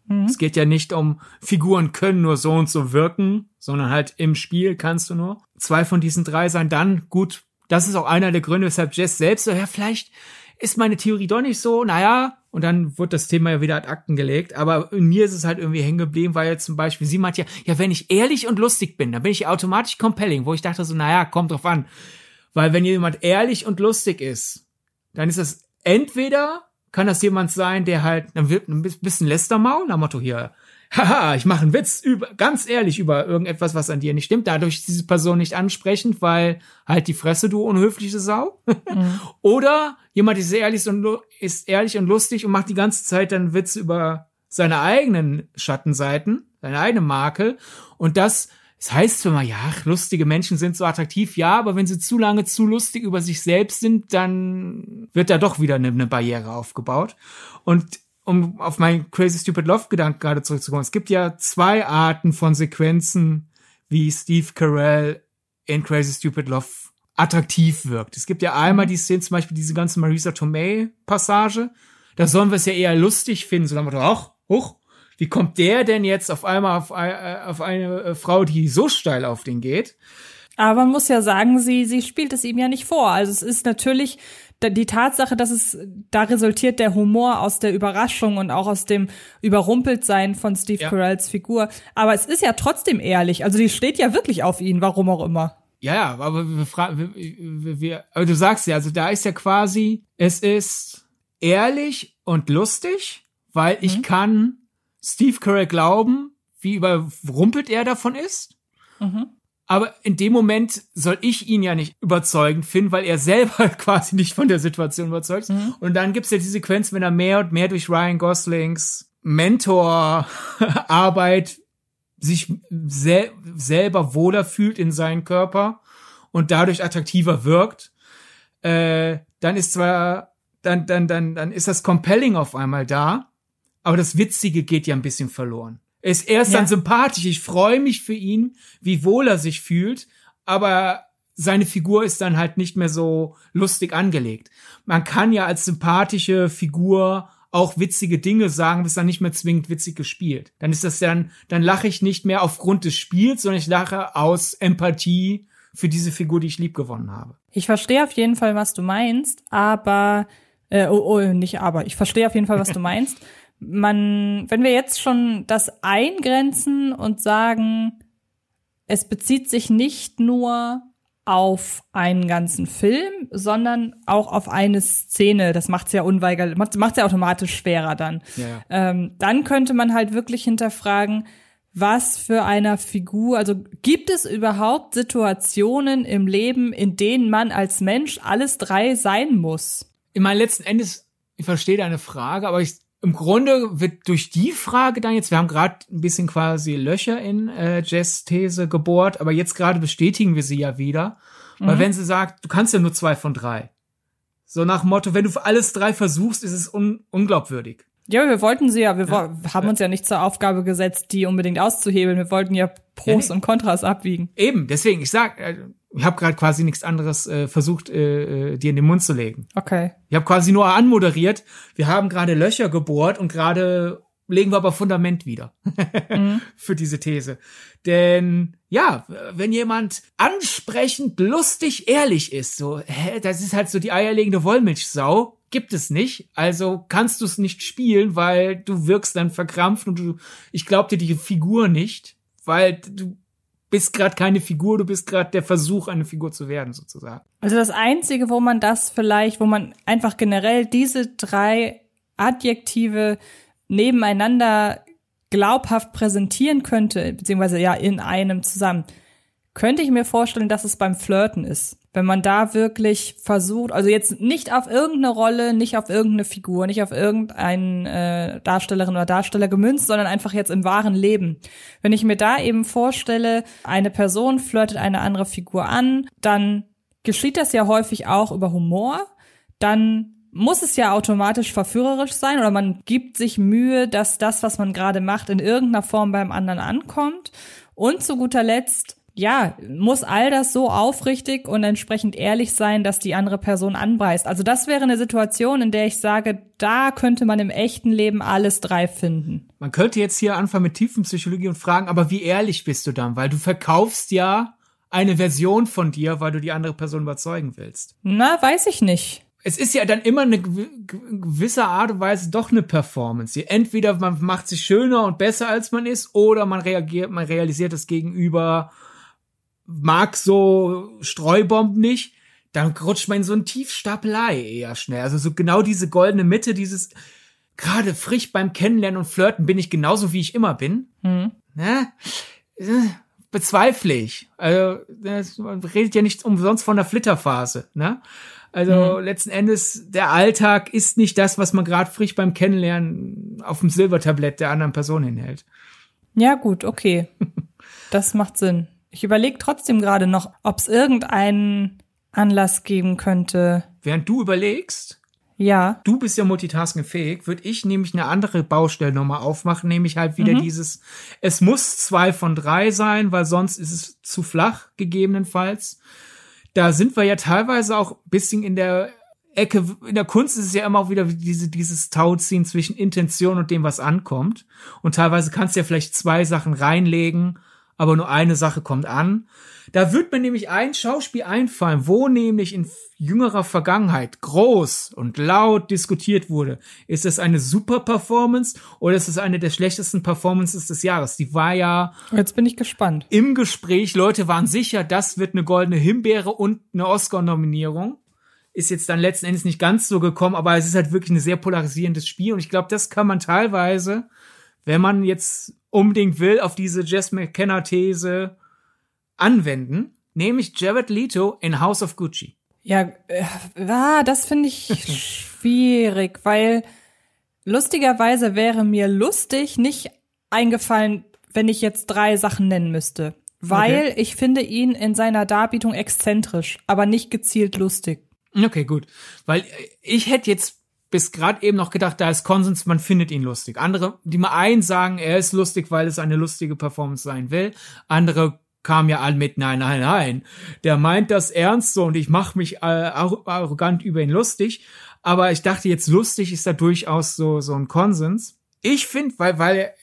Mhm. Es geht ja nicht um Figuren können nur so und so wirken, sondern halt im Spiel kannst du nur zwei von diesen drei sein. Dann gut, das ist auch einer der Gründe, weshalb Jess selbst so, ja, vielleicht ist meine Theorie doch nicht so, naja, und dann wird das Thema ja wieder ad Akten gelegt. Aber in mir ist es halt irgendwie hängen geblieben, weil jetzt zum Beispiel, sie meint ja, ja, wenn ich ehrlich und lustig bin, dann bin ich automatisch compelling, wo ich dachte so, naja, kommt drauf an. Weil wenn jemand ehrlich und lustig ist, dann ist das entweder kann das jemand sein, der halt dann wird ein bisschen Lästermaul, nach Motto hier, haha, ich mache einen Witz über, ganz ehrlich über irgendetwas, was an dir nicht stimmt. Dadurch ist diese Person nicht ansprechend, weil halt die Fresse, du unhöfliche Sau. Mhm. (laughs) Oder jemand ist ehrlich und ist ehrlich und lustig und macht die ganze Zeit dann Witze über seine eigenen Schattenseiten, seine eigene Makel. Und das es heißt zwar mal, ja, lustige Menschen sind so attraktiv, ja, aber wenn sie zu lange zu lustig über sich selbst sind, dann wird da doch wieder eine, eine Barriere aufgebaut. Und um auf meinen Crazy Stupid Love Gedanken gerade zurückzukommen, es gibt ja zwei Arten von Sequenzen, wie Steve Carell in Crazy Stupid Love attraktiv wirkt. Es gibt ja einmal die Szene, zum Beispiel diese ganze Marisa Tomei Passage. Da sollen wir es ja eher lustig finden, so dann ach, hoch, wie kommt der denn jetzt auf einmal auf, äh, auf eine äh, Frau, die so steil auf den geht? Aber man muss ja sagen, sie, sie spielt es ihm ja nicht vor. Also es ist natürlich die Tatsache, dass es, da resultiert der Humor aus der Überraschung und auch aus dem Überrumpeltsein von Steve ja. Carells Figur. Aber es ist ja trotzdem ehrlich. Also die steht ja wirklich auf ihn, warum auch immer. Ja, ja, aber wir fragen, wir, wir, aber du sagst ja, also da ist ja quasi, es ist ehrlich und lustig, weil ich mhm. kann Steve Carell glauben, wie überrumpelt er davon ist. Mhm. Aber in dem Moment soll ich ihn ja nicht überzeugend finden, weil er selber (laughs) quasi nicht von der Situation überzeugt ist. Mhm. Und dann gibt's ja die Sequenz, wenn er mehr und mehr durch Ryan Goslings Mentorarbeit sich sel selber wohler fühlt in seinen Körper und dadurch attraktiver wirkt, äh, dann ist zwar, dann, dann, dann, dann ist das Compelling auf einmal da, aber das Witzige geht ja ein bisschen verloren. Er ist erst ja. dann sympathisch. Ich freue mich für ihn, wie wohl er sich fühlt, aber seine Figur ist dann halt nicht mehr so lustig angelegt. Man kann ja als sympathische Figur auch witzige Dinge sagen, ist dann nicht mehr zwingend witzig gespielt. Dann ist das dann, dann lache ich nicht mehr aufgrund des Spiels, sondern ich lache aus Empathie für diese Figur, die ich lieb gewonnen habe. Ich verstehe auf jeden Fall, was du meinst, aber äh, oh, oh, nicht aber. Ich verstehe auf jeden Fall, was du (laughs) meinst man, wenn wir jetzt schon das eingrenzen und sagen, es bezieht sich nicht nur auf einen ganzen Film, sondern auch auf eine Szene. Das macht's ja unweigerlich, macht's ja automatisch schwerer dann. Ja. Ähm, dann könnte man halt wirklich hinterfragen, was für einer Figur, also gibt es überhaupt Situationen im Leben, in denen man als Mensch alles drei sein muss? Ich meine, letzten Endes, ich verstehe deine Frage, aber ich, im Grunde wird durch die Frage dann jetzt, wir haben gerade ein bisschen quasi Löcher in äh, Jess These gebohrt, aber jetzt gerade bestätigen wir sie ja wieder. Mhm. Weil wenn sie sagt, du kannst ja nur zwei von drei. So nach Motto, wenn du alles drei versuchst, ist es un unglaubwürdig. Ja, wir wollten sie ja, wir ja. haben uns ja nicht zur Aufgabe gesetzt, die unbedingt auszuhebeln. Wir wollten ja Pros ja, nee. und Kontras abwiegen. Eben, deswegen, ich sag, äh, ich habe gerade quasi nichts anderes äh, versucht, äh, äh, dir in den Mund zu legen. Okay. Ich habe quasi nur anmoderiert. Wir haben gerade Löcher gebohrt und gerade legen wir aber Fundament wieder (laughs) mhm. für diese These. Denn ja, wenn jemand ansprechend, lustig, ehrlich ist, so, hä, das ist halt so die eierlegende Wollmilchsau, gibt es nicht. Also kannst du es nicht spielen, weil du wirkst dann verkrampft und du, ich glaub dir die Figur nicht, weil du bist gerade keine Figur, du bist gerade der Versuch, eine Figur zu werden, sozusagen. Also das Einzige, wo man das vielleicht, wo man einfach generell diese drei Adjektive nebeneinander glaubhaft präsentieren könnte, beziehungsweise ja in einem zusammen, könnte ich mir vorstellen, dass es beim Flirten ist. Wenn man da wirklich versucht, also jetzt nicht auf irgendeine Rolle, nicht auf irgendeine Figur, nicht auf irgendeinen äh, Darstellerin oder Darsteller gemünzt, sondern einfach jetzt im wahren Leben. Wenn ich mir da eben vorstelle, eine Person flirtet eine andere Figur an, dann geschieht das ja häufig auch über Humor, dann muss es ja automatisch verführerisch sein oder man gibt sich Mühe, dass das, was man gerade macht, in irgendeiner Form beim anderen ankommt. Und zu guter Letzt ja, muss all das so aufrichtig und entsprechend ehrlich sein, dass die andere Person anbeißt. Also das wäre eine Situation, in der ich sage, da könnte man im echten Leben alles drei finden. Man könnte jetzt hier anfangen mit Tiefenpsychologie und fragen, aber wie ehrlich bist du dann? Weil du verkaufst ja eine Version von dir, weil du die andere Person überzeugen willst. Na, weiß ich nicht. Es ist ja dann immer eine gewisse Art und Weise doch eine Performance. Entweder man macht sich schöner und besser als man ist, oder man reagiert, man realisiert das Gegenüber mag so Streubomben nicht, dann rutscht man in so ein Tiefstapelei eher schnell. Also so genau diese goldene Mitte, dieses gerade frisch beim Kennenlernen und Flirten bin ich genauso wie ich immer bin. Mhm. Ne? Bezweifle ich. Also das, man redet ja nicht umsonst von der Flitterphase. Ne? Also mhm. letzten Endes, der Alltag ist nicht das, was man gerade frisch beim Kennenlernen auf dem Silbertablett der anderen Person hinhält. Ja, gut, okay. (laughs) Das macht Sinn. Ich überlege trotzdem gerade noch, ob es irgendeinen Anlass geben könnte. Während du überlegst, ja. Du bist ja multitaskingfähig, würde ich nämlich eine andere Baustelle nochmal aufmachen, nämlich halt wieder mhm. dieses, es muss zwei von drei sein, weil sonst ist es zu flach, gegebenenfalls. Da sind wir ja teilweise auch ein bisschen in der Ecke, in der Kunst ist es ja immer auch wieder diese, dieses Tauziehen zwischen Intention und dem, was ankommt. Und teilweise kannst du ja vielleicht zwei Sachen reinlegen aber nur eine Sache kommt an. Da wird mir nämlich ein Schauspiel einfallen, wo nämlich in jüngerer Vergangenheit groß und laut diskutiert wurde. Ist es eine super Performance oder ist es eine der schlechtesten Performances des Jahres? Die war ja. Jetzt bin ich gespannt. Im Gespräch, Leute waren sicher, das wird eine goldene Himbeere und eine Oscar-Nominierung. Ist jetzt dann letzten Endes nicht ganz so gekommen, aber es ist halt wirklich ein sehr polarisierendes Spiel und ich glaube, das kann man teilweise, wenn man jetzt unbedingt will, auf diese Jess McKenna-These anwenden, nämlich Jared Leto in House of Gucci. Ja, äh, ah, das finde ich schwierig, weil lustigerweise wäre mir lustig nicht eingefallen, wenn ich jetzt drei Sachen nennen müsste. Weil okay. ich finde ihn in seiner Darbietung exzentrisch, aber nicht gezielt lustig. Okay, gut. Weil ich hätte jetzt bis gerade eben noch gedacht, da ist Konsens, man findet ihn lustig. Andere, die mal einen sagen, er ist lustig, weil es eine lustige Performance sein will. Andere kamen ja alle mit, nein, nein, nein. Der meint das ernst so und ich mache mich äh, arrogant über ihn lustig. Aber ich dachte jetzt, lustig ist da durchaus so, so ein Konsens. Ich finde, weil, weil,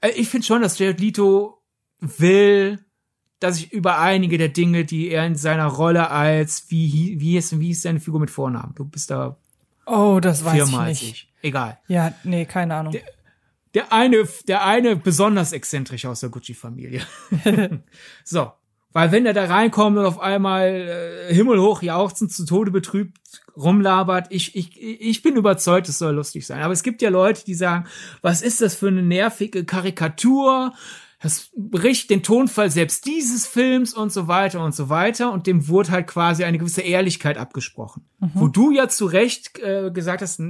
äh, ich finde schon, dass Jared Leto will, dass ich über einige der Dinge, die er in seiner Rolle als, wie, wie ist, wie ist seine Figur mit Vornamen? Du bist da Oh, das weiß ich nicht. Ich. Egal. Ja, nee, keine Ahnung. Der, der eine, der eine besonders exzentrisch aus der Gucci-Familie. (laughs) so. Weil wenn er da reinkommt und auf einmal äh, himmelhoch jauchzend zu Tode betrübt rumlabert, ich, ich, ich bin überzeugt, es soll lustig sein. Aber es gibt ja Leute, die sagen, was ist das für eine nervige Karikatur? Das bricht den Tonfall selbst dieses Films und so weiter und so weiter und dem wurde halt quasi eine gewisse Ehrlichkeit abgesprochen. Mhm. Wo du ja zu Recht äh, gesagt hast,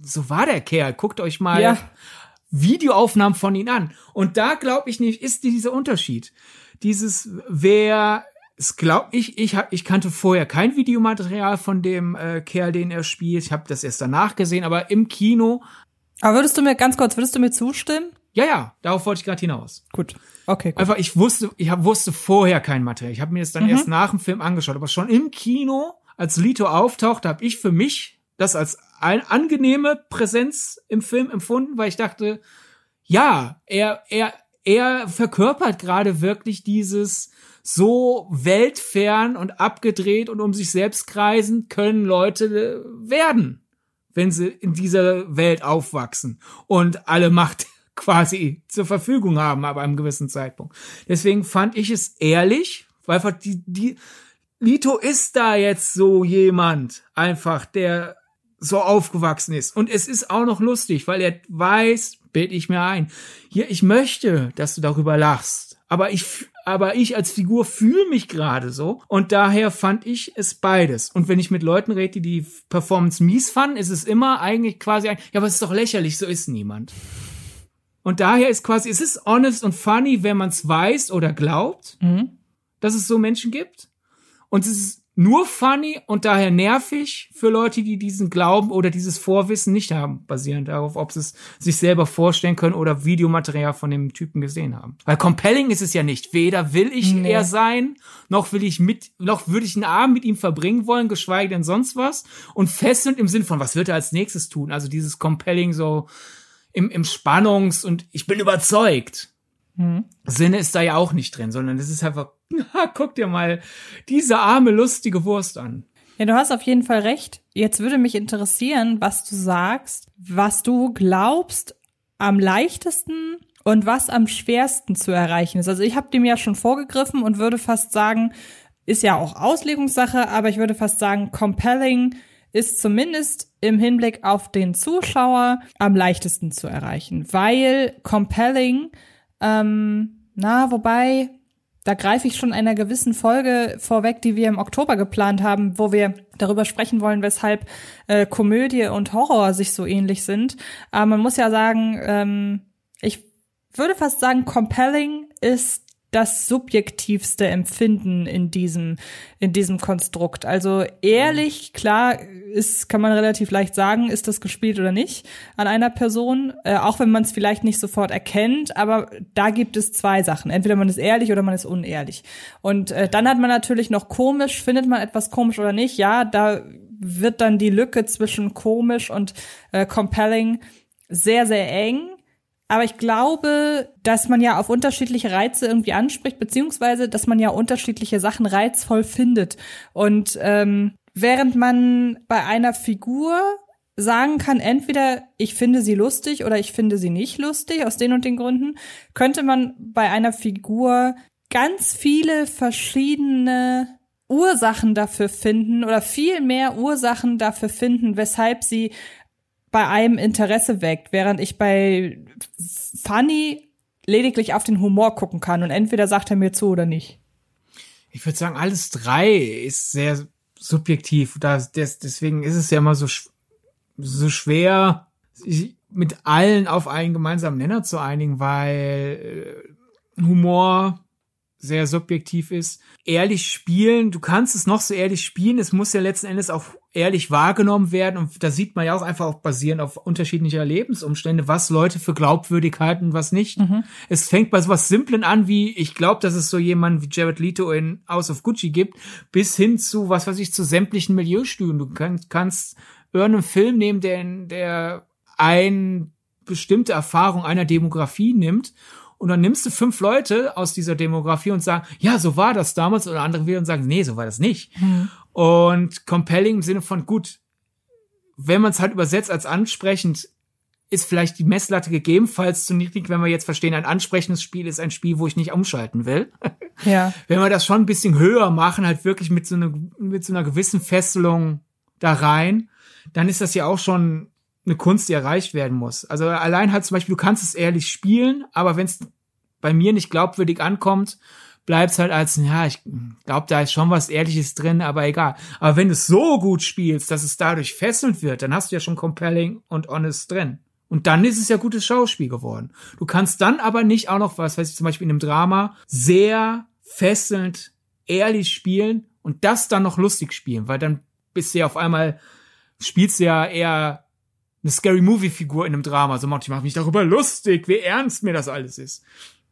so war der Kerl, guckt euch mal ja. Videoaufnahmen von ihm an. Und da glaube ich nicht, ist dieser Unterschied. Dieses, wer es glaube ich, ich hab, ich kannte vorher kein Videomaterial von dem äh, Kerl, den er spielt. Ich habe das erst danach gesehen, aber im Kino. Aber würdest du mir ganz kurz, würdest du mir zustimmen? Ja, ja, darauf wollte ich gerade hinaus. Gut. Okay. Gut. Einfach, ich wusste, ich hab, wusste vorher kein Material. Ich habe mir das dann mhm. erst nach dem Film angeschaut, aber schon im Kino, als Lito auftauchte, habe ich für mich das als eine angenehme Präsenz im Film empfunden, weil ich dachte, ja, er er er verkörpert gerade wirklich dieses so weltfern und abgedreht und um sich selbst kreisen können Leute werden, wenn sie in dieser Welt aufwachsen und alle Macht quasi zur Verfügung haben, aber einem gewissen Zeitpunkt. Deswegen fand ich es ehrlich, weil einfach die, die, Lito ist da jetzt so jemand, einfach, der so aufgewachsen ist. Und es ist auch noch lustig, weil er weiß, bild ich mir ein, hier, ich möchte, dass du darüber lachst. Aber ich, aber ich als Figur fühle mich gerade so. Und daher fand ich es beides. Und wenn ich mit Leuten rede, die die Performance mies fanden, ist es immer eigentlich quasi ein, ja, aber es ist doch lächerlich, so ist niemand. Und daher ist quasi, es ist honest und funny, wenn man es weiß oder glaubt, mhm. dass es so Menschen gibt. Und es ist nur funny und daher nervig für Leute, die diesen Glauben oder dieses Vorwissen nicht haben, basierend darauf, ob sie es sich selber vorstellen können oder Videomaterial von dem Typen gesehen haben. Weil compelling ist es ja nicht. Weder will ich nee. er sein, noch will ich mit, noch würde ich einen Abend mit ihm verbringen wollen, geschweige denn sonst was. Und fesselnd im Sinn von, was wird er als nächstes tun? Also dieses compelling so, im, im Spannungs- und ich bin überzeugt. Mhm. Sinne ist da ja auch nicht drin, sondern es ist einfach, (laughs) na, guck dir mal diese arme, lustige Wurst an. Ja, du hast auf jeden Fall recht. Jetzt würde mich interessieren, was du sagst, was du glaubst am leichtesten und was am schwersten zu erreichen ist. Also ich habe dem ja schon vorgegriffen und würde fast sagen, ist ja auch Auslegungssache, aber ich würde fast sagen, compelling ist zumindest im Hinblick auf den Zuschauer am leichtesten zu erreichen, weil compelling, ähm, na, wobei, da greife ich schon einer gewissen Folge vorweg, die wir im Oktober geplant haben, wo wir darüber sprechen wollen, weshalb äh, Komödie und Horror sich so ähnlich sind. Aber man muss ja sagen, ähm, ich würde fast sagen, compelling ist das subjektivste Empfinden in diesem, in diesem Konstrukt. Also ehrlich, klar, ist, kann man relativ leicht sagen, ist das gespielt oder nicht an einer Person, äh, auch wenn man es vielleicht nicht sofort erkennt, aber da gibt es zwei Sachen. Entweder man ist ehrlich oder man ist unehrlich. Und äh, dann hat man natürlich noch komisch, findet man etwas komisch oder nicht, ja, da wird dann die Lücke zwischen komisch und äh, compelling sehr, sehr eng. Aber ich glaube, dass man ja auf unterschiedliche Reize irgendwie anspricht, beziehungsweise dass man ja unterschiedliche Sachen reizvoll findet. Und ähm, während man bei einer Figur sagen kann, entweder ich finde sie lustig oder ich finde sie nicht lustig, aus den und den Gründen, könnte man bei einer Figur ganz viele verschiedene Ursachen dafür finden oder viel mehr Ursachen dafür finden, weshalb sie bei einem Interesse weckt, während ich bei Funny lediglich auf den Humor gucken kann und entweder sagt er mir zu oder nicht. Ich würde sagen, alles drei ist sehr subjektiv. Das, das, deswegen ist es ja immer so, so schwer, sich mit allen auf einen gemeinsamen Nenner zu einigen, weil äh, Humor sehr subjektiv ist. Ehrlich spielen, du kannst es noch so ehrlich spielen, es muss ja letzten Endes auch ehrlich wahrgenommen werden und da sieht man ja auch einfach auch basierend auf unterschiedlicher Lebensumstände, was Leute für glaubwürdig halten, was nicht. Mhm. Es fängt bei sowas Simplen an, wie ich glaube, dass es so jemanden wie Jared Leto in House of Gucci gibt, bis hin zu, was weiß ich, zu sämtlichen Milieustudien. Du kannst, kannst irgendeinen Film nehmen, der, der ein bestimmte Erfahrung einer Demografie nimmt und dann nimmst du fünf Leute aus dieser Demografie und sagen, ja, so war das damals, oder andere wieder und sagen, nee, so war das nicht. Mhm. Und compelling im Sinne von, gut, wenn man es halt übersetzt als ansprechend, ist vielleicht die Messlatte gegebenenfalls zu niedrig, wenn wir jetzt verstehen, ein ansprechendes Spiel ist ein Spiel, wo ich nicht umschalten will. (laughs) Ja. wenn wir das schon ein bisschen höher machen, halt wirklich mit so, einer mit so einer gewissen Fesselung da rein, dann ist das ja auch schon eine Kunst, die erreicht werden muss. Also allein halt zum Beispiel, du kannst es ehrlich spielen, aber wenn es bei mir nicht glaubwürdig ankommt, bleibt's halt als, ja, ich glaube, da ist schon was Ehrliches drin, aber egal. Aber wenn du es so gut spielst, dass es dadurch fesselnd wird, dann hast du ja schon compelling und honest drin. Und dann ist es ja gutes Schauspiel geworden. Du kannst dann aber nicht auch noch, was weiß ich, zum Beispiel in einem Drama, sehr fesselnd, ehrlich spielen und das dann noch lustig spielen, weil dann bist du ja auf einmal, spielst du ja eher eine Scary Movie Figur in einem Drama. So, ich mache mich darüber lustig, wie ernst mir das alles ist.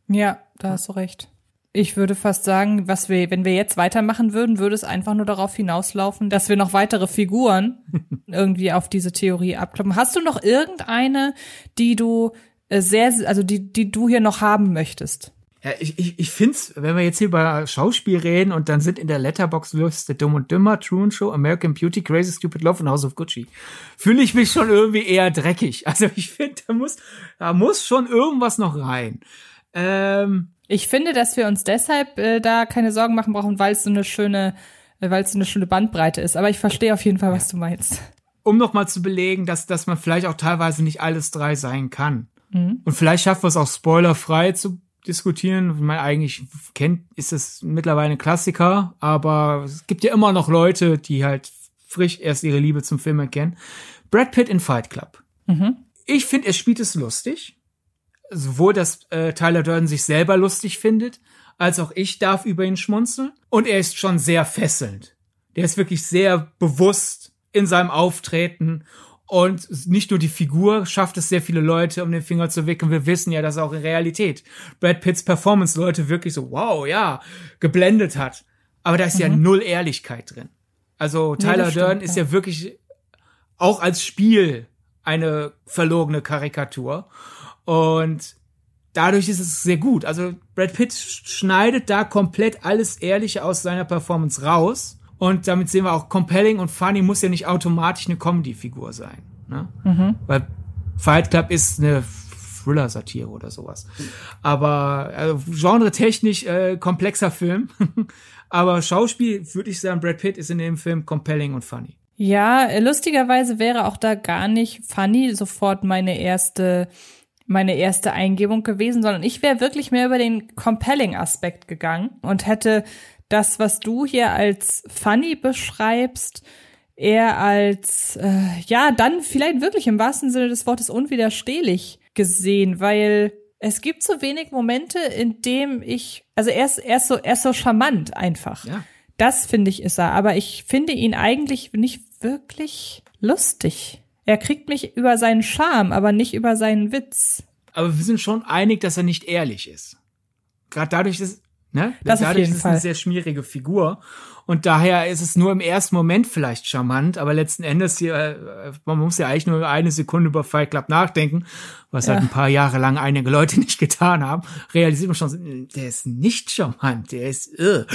Ja, da hast du recht. Ich würde fast sagen, was wir, wenn wir jetzt weitermachen würden, würde es einfach nur darauf hinauslaufen, dass wir noch weitere Figuren (laughs) irgendwie auf diese Theorie abklappen. Hast du noch irgendeine, die du äh, sehr, also die, die du hier noch haben möchtest? Ja, ich, ich, ich find's, wenn wir jetzt hier über Schauspiel reden und dann sind in der Letterbox-Liste Dumm und Dümmer, Truman Show, American Beauty, Crazy Stupid Love und House of Gucci, fühle ich mich schon irgendwie eher dreckig. (laughs) Also ich finde, da muss, da muss schon irgendwas noch rein. Ähm, ich finde, dass wir uns deshalb äh, da keine Sorgen machen brauchen, weil es so eine schöne, äh, weil es so eine schöne Bandbreite ist. Aber ich verstehe auf jeden Fall, was du meinst. (laughs) Um nochmal zu belegen, dass, dass man vielleicht auch teilweise nicht alles drei sein kann. Mhm. Und vielleicht schaffen wir es auch spoilerfrei zu diskutieren. Man eigentlich kennt, ist es mittlerweile ein Klassiker, aber es gibt ja immer noch Leute, die halt frisch erst ihre Liebe zum Film erkennen. Brad Pitt in Fight Club. Mhm. Ich finde, er spielt es lustig sowohl, dass äh, Tyler Durden sich selber lustig findet, als auch ich darf über ihn schmunzeln. Und er ist schon sehr fesselnd. Der ist wirklich sehr bewusst in seinem Auftreten. Und nicht nur die Figur schafft es sehr viele Leute, um den Finger zu wickeln. Wir wissen ja, dass auch in Realität Brad Pitts Performance Leute wirklich so, wow, ja, geblendet hat. Aber da ist mhm. ja null Ehrlichkeit drin. Also Tyler nee, Durden ist ja wirklich auch als Spiel eine verlogene Karikatur. Und dadurch ist es sehr gut. Also Brad Pitt schneidet da komplett alles Ehrliche aus seiner Performance raus. Und damit sehen wir auch, compelling und funny muss ja nicht automatisch eine Comedy-Figur sein. Ne? Mhm. Weil Fight Club ist eine Thriller-Satire oder sowas. Aber also, genre-technisch äh, komplexer Film. (laughs) Aber Schauspiel, würde ich sagen, Brad Pitt ist in dem Film compelling und funny. Ja, lustigerweise wäre auch da gar nicht funny sofort meine erste meine erste Eingebung gewesen, sondern ich wäre wirklich mehr über den Compelling-Aspekt gegangen und hätte das, was du hier als funny beschreibst, eher als, äh, ja, dann vielleicht wirklich im wahrsten Sinne des Wortes unwiderstehlich gesehen, weil es gibt so wenig Momente, in dem ich, also er ist, er ist so, er ist so charmant einfach. Ja. Das finde ich ist er, aber ich finde ihn eigentlich nicht wirklich lustig. Er kriegt mich über seinen Charme, aber nicht über seinen Witz. Aber wir sind schon einig, dass er nicht ehrlich ist. Gerade dadurch ist, ne? Das dadurch ist es eine sehr schmierige Figur. Und daher ist es nur im ersten Moment vielleicht charmant, aber letzten Endes hier, äh, man muss ja eigentlich nur eine Sekunde über Fight Club nachdenken, was halt ja. halt ein paar Jahre lang einige Leute (laughs) nicht getan haben, realisiert man schon, der ist nicht charmant, der ist, uh. (laughs)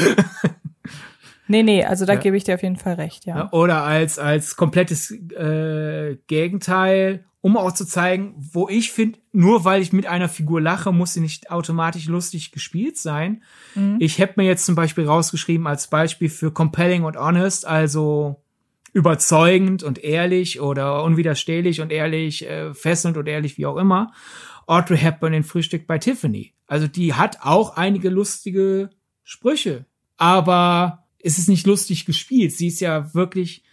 Nee, nee, also da ja. gebe ich dir auf jeden Fall recht, ja. Oder als, als komplettes äh, Gegenteil, um auch zu zeigen, wo ich finde, nur weil ich mit einer Figur lache, muss sie nicht automatisch lustig gespielt sein. Mhm. Ich habe mir jetzt zum Beispiel rausgeschrieben als Beispiel für compelling und honest, also überzeugend und ehrlich oder unwiderstehlich und ehrlich, äh, fesselnd und ehrlich, wie auch immer. Audrey Hepburn in Frühstück bei Tiffany. Also die hat auch einige lustige Sprüche, aber es ist nicht lustig gespielt. Sie ist ja wirklich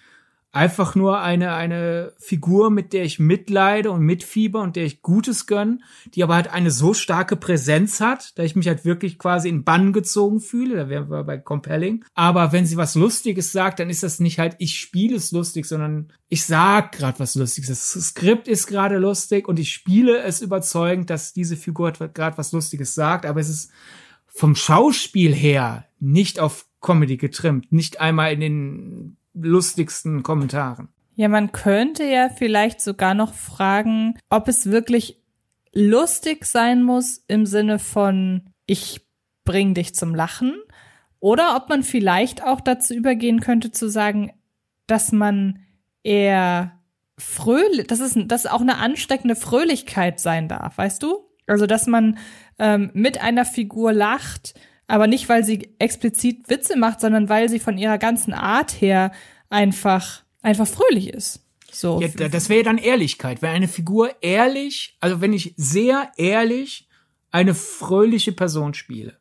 einfach nur eine, eine Figur, mit der ich mitleide und mitfieber und der ich Gutes gönn, die aber halt eine so starke Präsenz hat, da ich mich halt wirklich quasi in Bann gezogen fühle, da wären wir bei Compelling. Aber wenn sie was Lustiges sagt, dann ist das nicht halt, ich spiele es lustig, sondern ich sag gerade was Lustiges. Das Skript ist gerade lustig und ich spiele es überzeugend, dass diese Figur gerade was Lustiges sagt, aber es ist vom Schauspiel her nicht auf Comedy getrimmt, nicht einmal in den lustigsten Kommentaren. Ja, man könnte ja vielleicht sogar noch fragen, ob es wirklich lustig sein muss im Sinne von ich bring dich zum Lachen oder ob man vielleicht auch dazu übergehen könnte zu sagen, dass man eher fröhlich, dass es dass auch eine ansteckende Fröhlichkeit sein darf, weißt du? Also dass man ähm, mit einer Figur lacht, aber nicht, weil sie explizit Witze macht, sondern weil sie von ihrer ganzen Art her einfach, einfach fröhlich ist. So. Ja, das wäre dann Ehrlichkeit. Wenn eine Figur ehrlich, also wenn ich sehr ehrlich eine fröhliche Person spiele,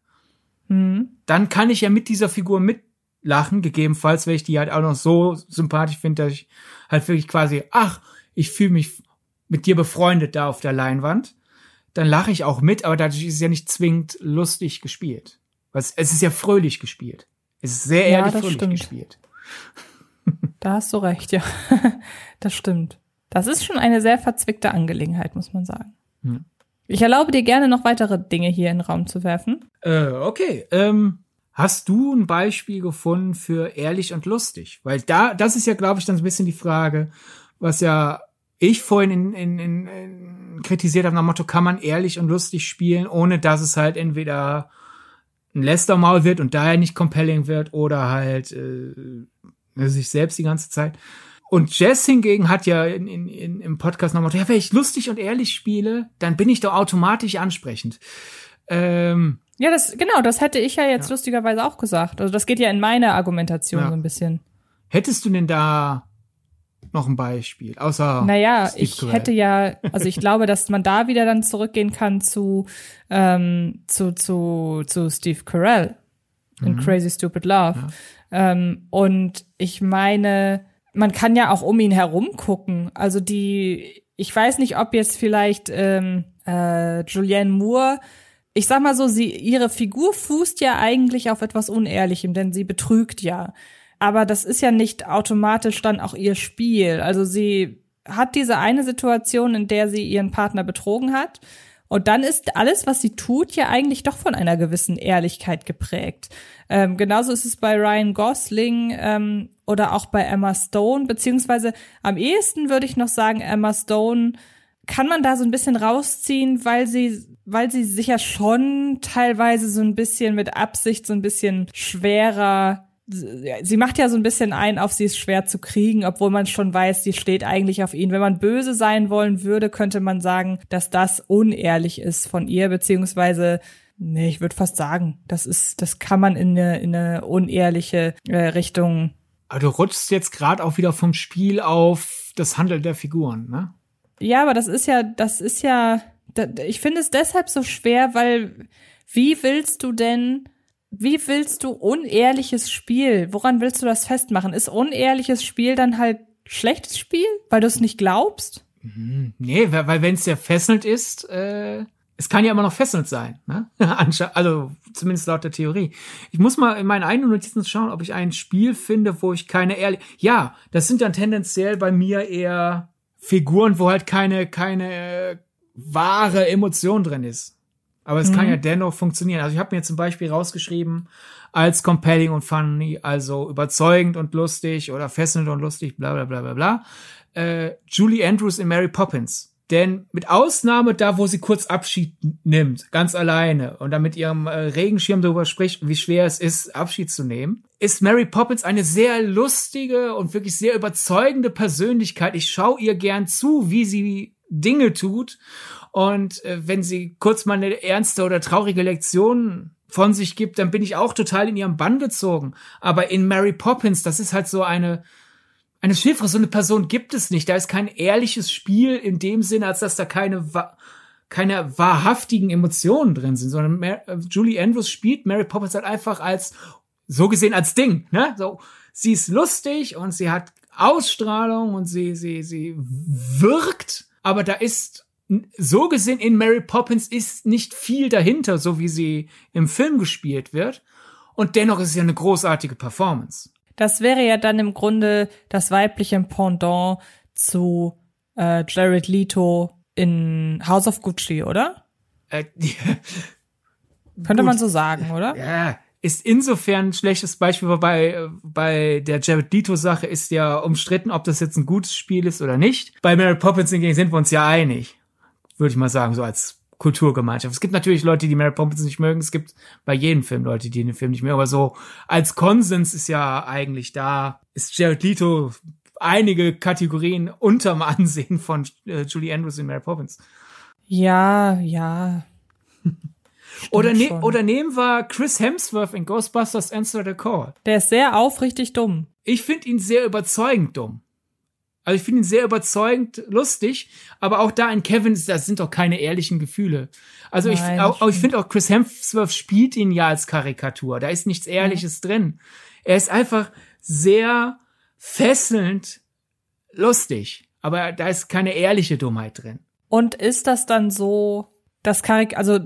Mhm. dann kann ich ja mit dieser Figur mitlachen, gegebenenfalls, wenn ich die halt auch noch so sympathisch finde, dass ich halt wirklich quasi, ach, ich fühle mich mit dir befreundet da auf der Leinwand, dann lache ich auch mit, aber dadurch ist es ja nicht zwingend lustig gespielt. Weil es, ist ja fröhlich gespielt. Es ist sehr Ja, ehrlich fröhlich stimmt. gespielt. (laughs) (laughs) Da hast du recht, ja. (laughs) das stimmt. Das ist schon eine sehr verzwickte Angelegenheit, muss man sagen. Ja. Ich erlaube dir gerne noch weitere Dinge hier in den Raum zu werfen. Äh, okay. Ähm, hast du ein Beispiel gefunden für ehrlich und lustig? Weil da, das ist ja, glaube ich, dann so ein bisschen die Frage, was ja ich vorhin in, in, in, in kritisiert habe, nach dem Motto, kann man ehrlich und lustig spielen, ohne dass es halt entweder ein Lästermaul wird und daher nicht compelling wird oder halt äh, sich selbst die ganze Zeit. Und Jess hingegen hat ja in, in, in, im Podcast nochmal, ja, wenn ich lustig und ehrlich spiele, dann bin ich doch automatisch ansprechend. Ähm, Ja, das, genau, das hätte ich ja jetzt lustigerweise auch gesagt. Also das geht ja in meine Argumentation Ja. so ein bisschen. hättest du denn da noch ein Beispiel? Außer Naja, Steve ich Carell. hätte ja, also ich glaube, dass man da wieder dann zurückgehen kann zu, ähm, zu, zu, zu Steve Carell in Crazy Stupid Love. Ähm, und ich meine, man kann ja auch um ihn herum gucken. Also die, ich weiß nicht, ob jetzt vielleicht ähm, äh, Julianne Moore, ich sag mal so, sie, ihre Figur fußt ja eigentlich auf etwas Unehrlichem, denn sie betrügt ja. Aber das ist ja nicht automatisch dann auch ihr Spiel. Also sie hat diese eine Situation, in der sie ihren Partner betrogen hat. Und dann ist alles, was sie tut, ja eigentlich doch von einer gewissen Ehrlichkeit geprägt. Ähm, genauso ist es bei Ryan Gosling ähm, oder auch bei Emma Stone, beziehungsweise am ehesten würde ich noch sagen, Emma Stone kann man da so ein bisschen rausziehen, weil sie, weil sie sich ja schon teilweise so ein bisschen mit Absicht so ein bisschen schwerer sie macht ja so ein bisschen ein, auf sie ist schwer zu kriegen, obwohl man schon weiß, sie steht eigentlich auf ihn. Wenn man böse sein wollen würde, könnte man sagen, dass das unehrlich ist von ihr, beziehungsweise Nee, ich würde fast sagen, das ist, das kann man in eine, in eine unehrliche äh, Richtung. Aber du rutschst jetzt gerade auch wieder vom Spiel auf das Handeln der Figuren, ne? Ja, aber das ist ja, das ist ja, ich finde es deshalb so schwer, weil wie willst du denn, wie willst du unehrliches Spiel? Woran willst du das festmachen? Ist unehrliches Spiel dann halt schlechtes Spiel, weil du es nicht glaubst? Nee, weil, weil wenn es ja fesselnd ist, äh, es kann ja immer noch fesselnd sein, ne? (laughs) Also zumindest laut der Theorie. Ich muss mal in meinen eigenen Notizen schauen, ob ich ein Spiel finde, wo ich keine ehrlich. Ja, das sind dann tendenziell bei mir eher Figuren, wo halt keine keine äh, wahre Emotion drin ist. Aber es kann ja dennoch funktionieren. Also ich habe mir zum Beispiel rausgeschrieben als compelling und funny, also überzeugend und lustig oder fesselnd und lustig, bla bla bla bla bla. Äh, Julie Andrews in Mary Poppins. Denn mit Ausnahme da, wo sie kurz Abschied nimmt, ganz alleine und dann mit ihrem äh, Regenschirm darüber spricht, wie schwer es ist, Abschied zu nehmen, ist Mary Poppins eine sehr lustige und wirklich sehr überzeugende Persönlichkeit. Ich schaue ihr gern zu, wie sie Dinge tut. Und äh, wenn sie kurz mal eine ernste oder traurige Lektion von sich gibt, dann bin ich auch total in ihrem Bann gezogen. Aber in Mary Poppins, das ist halt so eine, eine Chiffre, so eine Person gibt es nicht. Da ist kein ehrliches Spiel in dem Sinne, als dass da keine, keine wahrhaftigen Emotionen drin sind, sondern Mar äh, Julie Andrews spielt Mary Poppins halt einfach als, so gesehen als Ding, ne? So, sie ist lustig und sie hat Ausstrahlung und sie, sie, sie wirkt, aber da ist, so gesehen in Mary Poppins ist nicht viel dahinter, so wie sie im Film gespielt wird. Und dennoch ist es ja eine großartige Performance. Das wäre ja dann im Grunde das weibliche Pendant zu äh, Jared Leto in House of Gucci, oder? Äh, (laughs) Könnte Gut. man so sagen, oder? Ja, ist insofern ein schlechtes Beispiel, wobei bei der Jared Leto Sache ist ja umstritten, ob das jetzt ein gutes Spiel ist oder nicht. Bei Mary Poppins hingegen sind wir uns ja einig, würde ich mal sagen, so als Kulturgemeinschaft. Es gibt natürlich Leute, die Mary Poppins nicht mögen. Es gibt bei jedem Film Leute, die den Film nicht mögen. Aber so als Konsens ist ja eigentlich da, ist Jared Leto einige Kategorien unterm Ansehen von äh, Julie Andrews in Mary Poppins. Ja, ja. (laughs) Oder, ne schon. oder nehmen wir Chris Hemsworth in Ghostbusters Answer the Call. Der ist sehr aufrichtig dumm. Ich finde ihn sehr überzeugend dumm. Also ich finde ihn sehr überzeugend, lustig, aber auch da in Kevin, das sind doch keine ehrlichen Gefühle. Also Nein, ich, auch, ich finde auch Chris Hemsworth spielt ihn ja als Karikatur. Da ist nichts Ehrliches ja. drin. Er ist einfach sehr fesselnd lustig, aber da ist keine ehrliche Dummheit drin. Und ist das dann so, dass Karik, also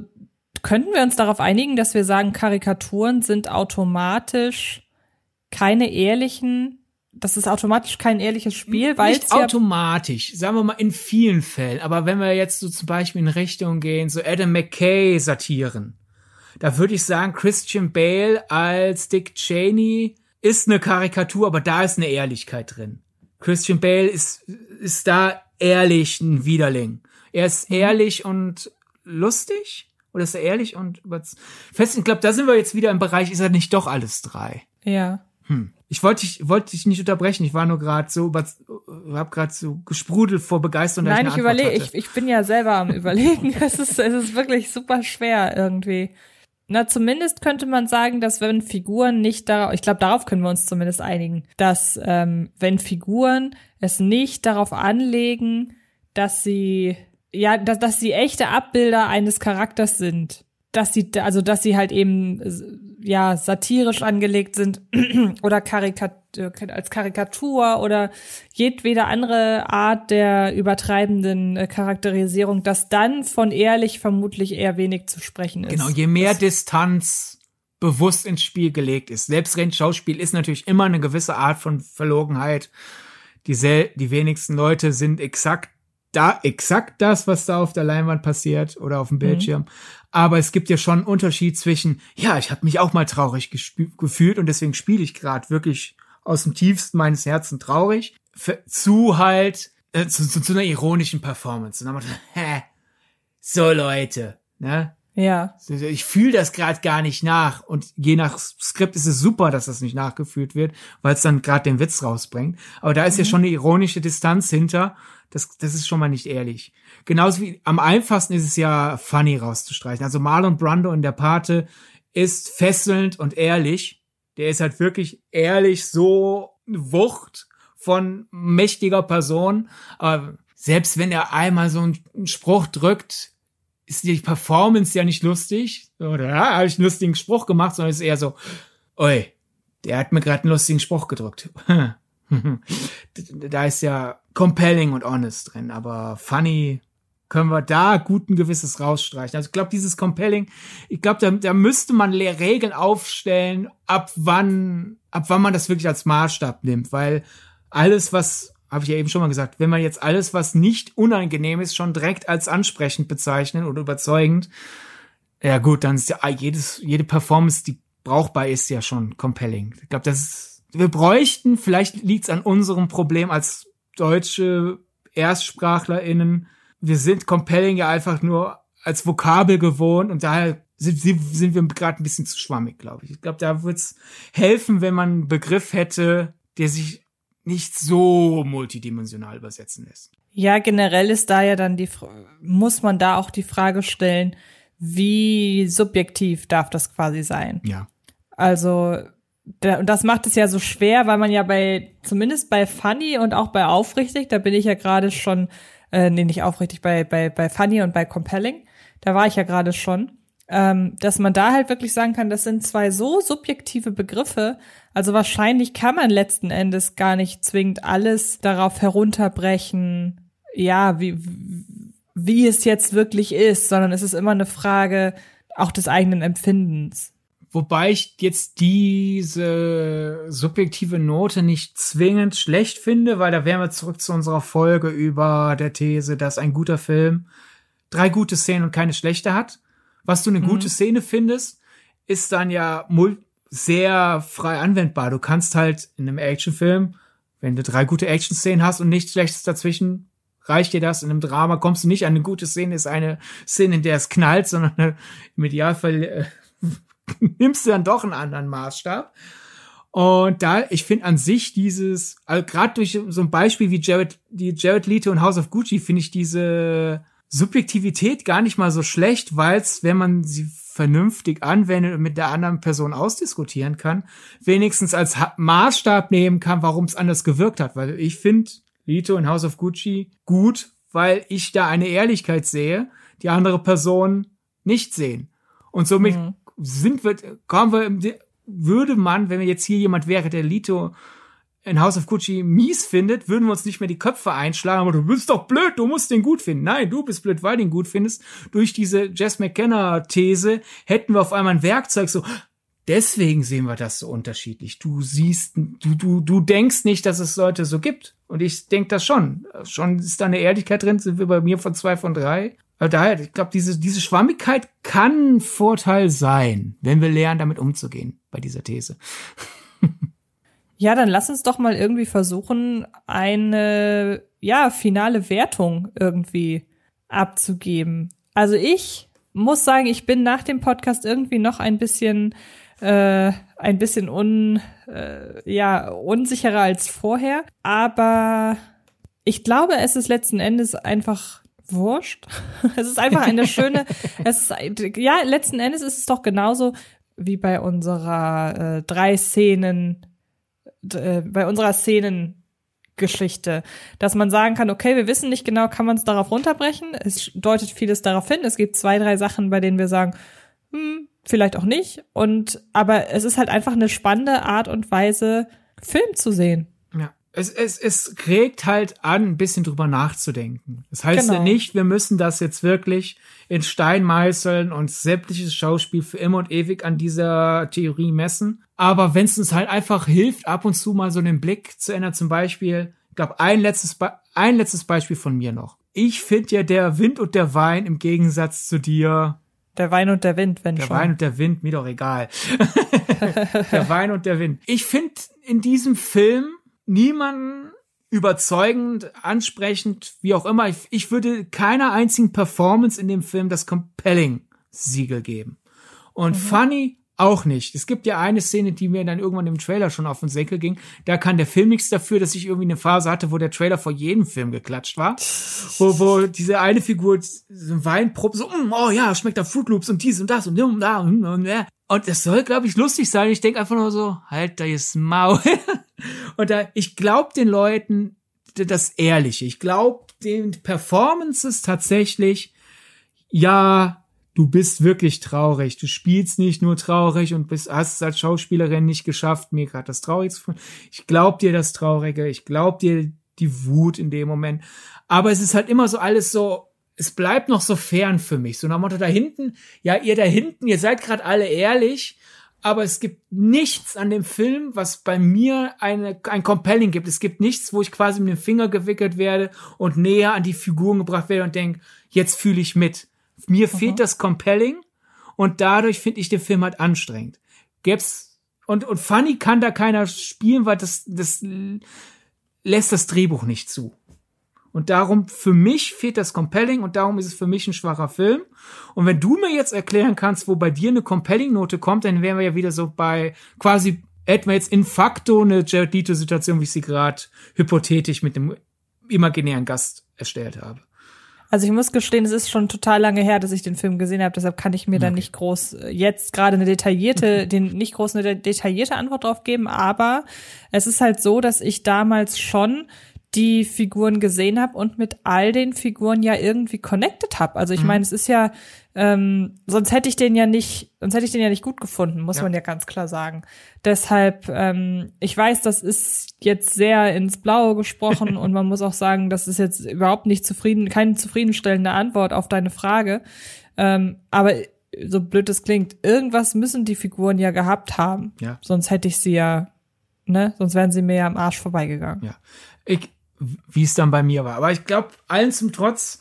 könnten wir uns darauf einigen, dass wir sagen, Karikaturen sind automatisch keine ehrlichen das ist automatisch kein ehrliches Spiel, weil nicht automatisch, sagen wir mal in vielen Fällen. Aber wenn wir jetzt so zum Beispiel in Richtung gehen, so Adam McKay Satiren, da würde ich sagen, Christian Bale als Dick Cheney ist eine Karikatur, aber da ist eine Ehrlichkeit drin. Christian Bale ist ist da ehrlich ein Widerling. Er ist mhm. ehrlich und lustig oder ist er ehrlich und fest? Ich glaube, da sind wir jetzt wieder im Bereich. Ist er nicht doch alles drei? Ja. Hm. Ich wollte dich, wollte dich nicht unterbrechen. Ich war nur gerade so, hab gerade so gesprudelt vor Begeisterung. Nein, ich, ich überlege, ich, ich bin ja selber am überlegen. (laughs) es ist, es ist wirklich super schwer irgendwie. Na, zumindest könnte man sagen, dass wenn Figuren nicht darauf, ich glaube, darauf können wir uns zumindest einigen, dass ähm, wenn Figuren es nicht darauf anlegen, dass sie ja, dass, dass sie echte Abbilder eines Charakters sind, dass sie, also dass sie halt eben ja satirisch angelegt sind (clears throat) oder Karikat als Karikatur oder jedwede andere Art der übertreibenden äh, Charakterisierung, dass dann von ehrlich vermutlich eher wenig zu sprechen ist. Genau, je mehr das Distanz bewusst ins Spiel gelegt ist. Selbstredend Schauspiel ist natürlich immer eine gewisse Art von Verlogenheit. Die, sel die wenigsten Leute sind exakt da exakt das, was da auf der Leinwand passiert oder auf dem mhm. Bildschirm. Mhm. Aber es gibt ja schon einen Unterschied zwischen, ja, ich habe mich auch mal traurig gefühlt und deswegen spiele ich gerade wirklich aus dem tiefsten meines Herzens traurig, zu halt äh, zu, zu, zu, einer ironischen Performance. Und dann macht (laughs) hä, so Leute, ne? Ja. Ich fühle das gerade gar nicht nach. Und je nach Skript ist es super, dass das nicht nachgefühlt wird, weil es dann gerade den Witz rausbringt. Aber da ist mhm. ja schon eine ironische Distanz hinter. Das, das ist schon mal nicht ehrlich. Genauso wie am einfachsten ist es ja, funny rauszustreichen. Also Marlon Brando in der Pate ist fesselnd und ehrlich. Der ist halt wirklich ehrlich so Wucht von mächtiger Person. Aber selbst wenn er einmal so einen Spruch drückt, ist die Performance ja nicht lustig. Oder ja, habe ich einen lustigen Spruch gemacht, sondern ist eher so, oi, der hat mir gerade einen lustigen Spruch gedrückt. (laughs) (laughs) da ist ja compelling und honest drin, aber funny können wir da gut ein gewisses rausstreichen. Also ich glaube, dieses compelling, ich glaube, da, da müsste man Regeln aufstellen, ab wann, ab wann man das wirklich als Maßstab nimmt, weil alles, was habe ich ja eben schon mal gesagt, wenn man jetzt alles, was nicht unangenehm ist, schon direkt als ansprechend bezeichnen oder überzeugend, ja gut, dann ist ja jedes, jede Performance, die brauchbar ist, ja schon compelling. Ich glaube, das ist wir bräuchten, vielleicht liegt's an unserem Problem als deutsche ErstsprachlerInnen. Wir sind compelling ja einfach nur als Vokabel gewohnt und daher sind, sind wir gerade ein bisschen zu schwammig, glaube ich. Ich glaube, da wird's helfen, wenn man einen Begriff hätte, der sich nicht so multidimensional übersetzen lässt. Ja, generell ist da ja dann die, muss man da auch die Frage stellen, wie subjektiv darf das quasi sein? Ja. Also, und das macht es ja so schwer, weil man ja bei, zumindest bei Funny und auch bei Aufrichtig, da bin ich ja gerade schon, äh, nee, nicht aufrichtig, bei, bei, bei Funny und bei Compelling, da war ich ja gerade schon, ähm, dass man da halt wirklich sagen kann, das sind zwei so subjektive Begriffe, also wahrscheinlich kann man letzten Endes gar nicht zwingend alles darauf herunterbrechen, ja, wie, wie es jetzt wirklich ist, sondern es ist immer eine Frage auch des eigenen Empfindens. Wobei ich jetzt diese subjektive Note nicht zwingend schlecht finde, weil da wären wir zurück zu unserer Folge über der These, dass ein guter Film drei gute Szenen und keine schlechte hat. Was du eine mhm. gute Szene findest, ist dann ja sehr frei anwendbar. Du kannst halt in einem Actionfilm, wenn du drei gute Action-Szenen hast und nichts Schlechtes dazwischen, reicht dir das. In einem Drama kommst du nicht an eine gute Szene, ist eine Szene, in der es knallt, sondern im Idealfall äh, (laughs) nimmst du dann doch einen anderen Maßstab. Und da, ich finde an sich dieses, also gerade durch so ein Beispiel wie Jared, die Jared Leto und House of Gucci, finde ich diese Subjektivität gar nicht mal so schlecht, weil es, wenn man sie vernünftig anwendet und mit der anderen Person ausdiskutieren kann, wenigstens als Maßstab nehmen kann, warum es anders gewirkt hat. Weil ich finde, Lito in House of Gucci gut, weil ich da eine Ehrlichkeit sehe, die andere Personen nicht sehen. Und somit mhm. Sind wir, kommen wir, würde man, wenn wir jetzt hier jemand wäre, der Lito in House of Gucci mies findet, würden wir uns nicht mehr die Köpfe einschlagen, aber du bist doch blöd, du musst den gut finden. Nein, du bist blöd, weil du ihn gut findest. Durch diese Jess McKenna-These hätten wir auf einmal ein Werkzeug so, deswegen sehen wir das so unterschiedlich. Du siehst, du, du, du denkst nicht, dass es Leute so gibt. Und ich denk das schon. Schon ist da eine Ehrlichkeit drin, sind wir bei mir von zwei von drei. Daher, ich glaube, diese, diese Schwammigkeit kann ein Vorteil sein, wenn wir lernen, damit umzugehen, bei dieser These. (laughs) ja, dann lass uns doch mal irgendwie versuchen, eine, ja, finale Wertung irgendwie abzugeben. Also ich muss sagen, ich bin nach dem Podcast irgendwie noch ein bisschen, äh, ein bisschen un, äh, ja, unsicherer als vorher. Aber ich glaube, es ist letzten Endes einfach wurscht. (laughs) es ist einfach eine schöne, (laughs) es ist, ja, letzten Endes ist es doch genauso wie bei unserer äh, drei Szenen, äh, bei unserer Szenengeschichte, dass man sagen kann, okay, wir wissen nicht genau, kann man es darauf runterbrechen? Es deutet vieles darauf hin. Es gibt zwei, drei Sachen, bei denen wir sagen, hm, vielleicht auch nicht. Und aber es ist halt einfach eine spannende Art und Weise, Film zu sehen es, es, es regt halt an, ein bisschen drüber nachzudenken. Das heißt genau. ja nicht, wir müssen das jetzt wirklich in Stein meißeln und sämtliches Schauspiel für immer und ewig an dieser Theorie messen. Aber wenn es uns halt einfach hilft, ab und zu mal so den Blick zu ändern, zum Beispiel, ich glaube, ein letztes, Be ein letztes Beispiel von mir noch. Ich finde ja der Wind und der Wein im Gegensatz zu dir. Der Wein und der Wind, wenn der schon. Der Wein und der Wind, mir doch egal. (laughs) der Wein und der Wind. Ich finde in diesem Film niemanden überzeugend, ansprechend, wie auch immer. Ich, ich würde keiner einzigen Performance in dem Film das Compelling-Siegel geben. Und mhm. funny auch nicht. Es gibt ja eine Szene, die mir dann irgendwann im Trailer schon auf den Senkel ging. Da kann der Film nichts dafür, dass ich irgendwie eine Phase hatte, wo der Trailer vor jedem Film geklatscht war. wo, wo diese eine Figur so Weinprob so, mm, oh ja, schmeckt da Fruit Loops und dies und das und da und, und, und, und das soll, glaube ich, lustig sein. Ich denke einfach nur so, halt da jetzt Maul. (laughs) Und da, ich glaube den Leuten das Ehrliche. Ich glaube den Performances tatsächlich, ja, du bist wirklich traurig. Du spielst nicht nur traurig und bist, hast es als Schauspielerin nicht geschafft, mir gerade das Traurige zu. Ich glaub dir das Traurige, ich glaub dir die Wut in dem Moment. Aber es ist halt immer so alles so, es bleibt noch so fern für mich. So nach Motto da hinten, ja, ihr da hinten, ihr seid gerade alle ehrlich, aber es gibt nichts an dem Film, was bei mir eine, ein Compelling gibt. Es gibt nichts, wo ich quasi mit dem Finger gewickelt werde und näher an die Figuren gebracht werde und denke, jetzt fühle ich mit. Mir mhm. fehlt das Compelling und dadurch finde ich den Film halt anstrengend. Gäb's, und, und funny kann da keiner spielen, weil das, das lässt das Drehbuch nicht zu. Und darum, für mich fehlt das Compelling und darum ist es für mich ein schwacher Film. Und wenn du mir jetzt erklären kannst, wo bei dir eine Compelling-Note kommt, dann wären wir ja wieder so bei quasi hätten wir jetzt in facto eine Jared Leto-Situation, wie ich sie gerade hypothetisch mit dem imaginären Gast erstellt habe. Also ich muss gestehen, es ist schon total lange her, dass ich den Film gesehen habe, deshalb kann ich mir okay. da nicht groß äh, jetzt gerade eine detaillierte, (laughs) den nicht groß eine detaillierte Antwort drauf geben, aber es ist halt so, dass ich damals schon die Figuren gesehen habe und mit all den Figuren ja irgendwie connected habe. Also ich mhm. meine, es ist ja, ähm, sonst hätte ich den ja nicht, sonst hätte ich den ja nicht gut gefunden, muss ja. man ja ganz klar sagen. Deshalb, ähm, ich weiß, das ist jetzt sehr ins Blaue gesprochen (laughs) und man muss auch sagen, das ist jetzt überhaupt nicht zufrieden, keine zufriedenstellende Antwort auf deine Frage. Ähm, aber so blöd es klingt, irgendwas müssen die Figuren ja gehabt haben. Ja. Sonst hätte ich sie ja, ne, sonst wären sie mir ja am Arsch vorbeigegangen. Ja. Ich, wie es dann bei mir war. Aber ich glaube, allen zum Trotz,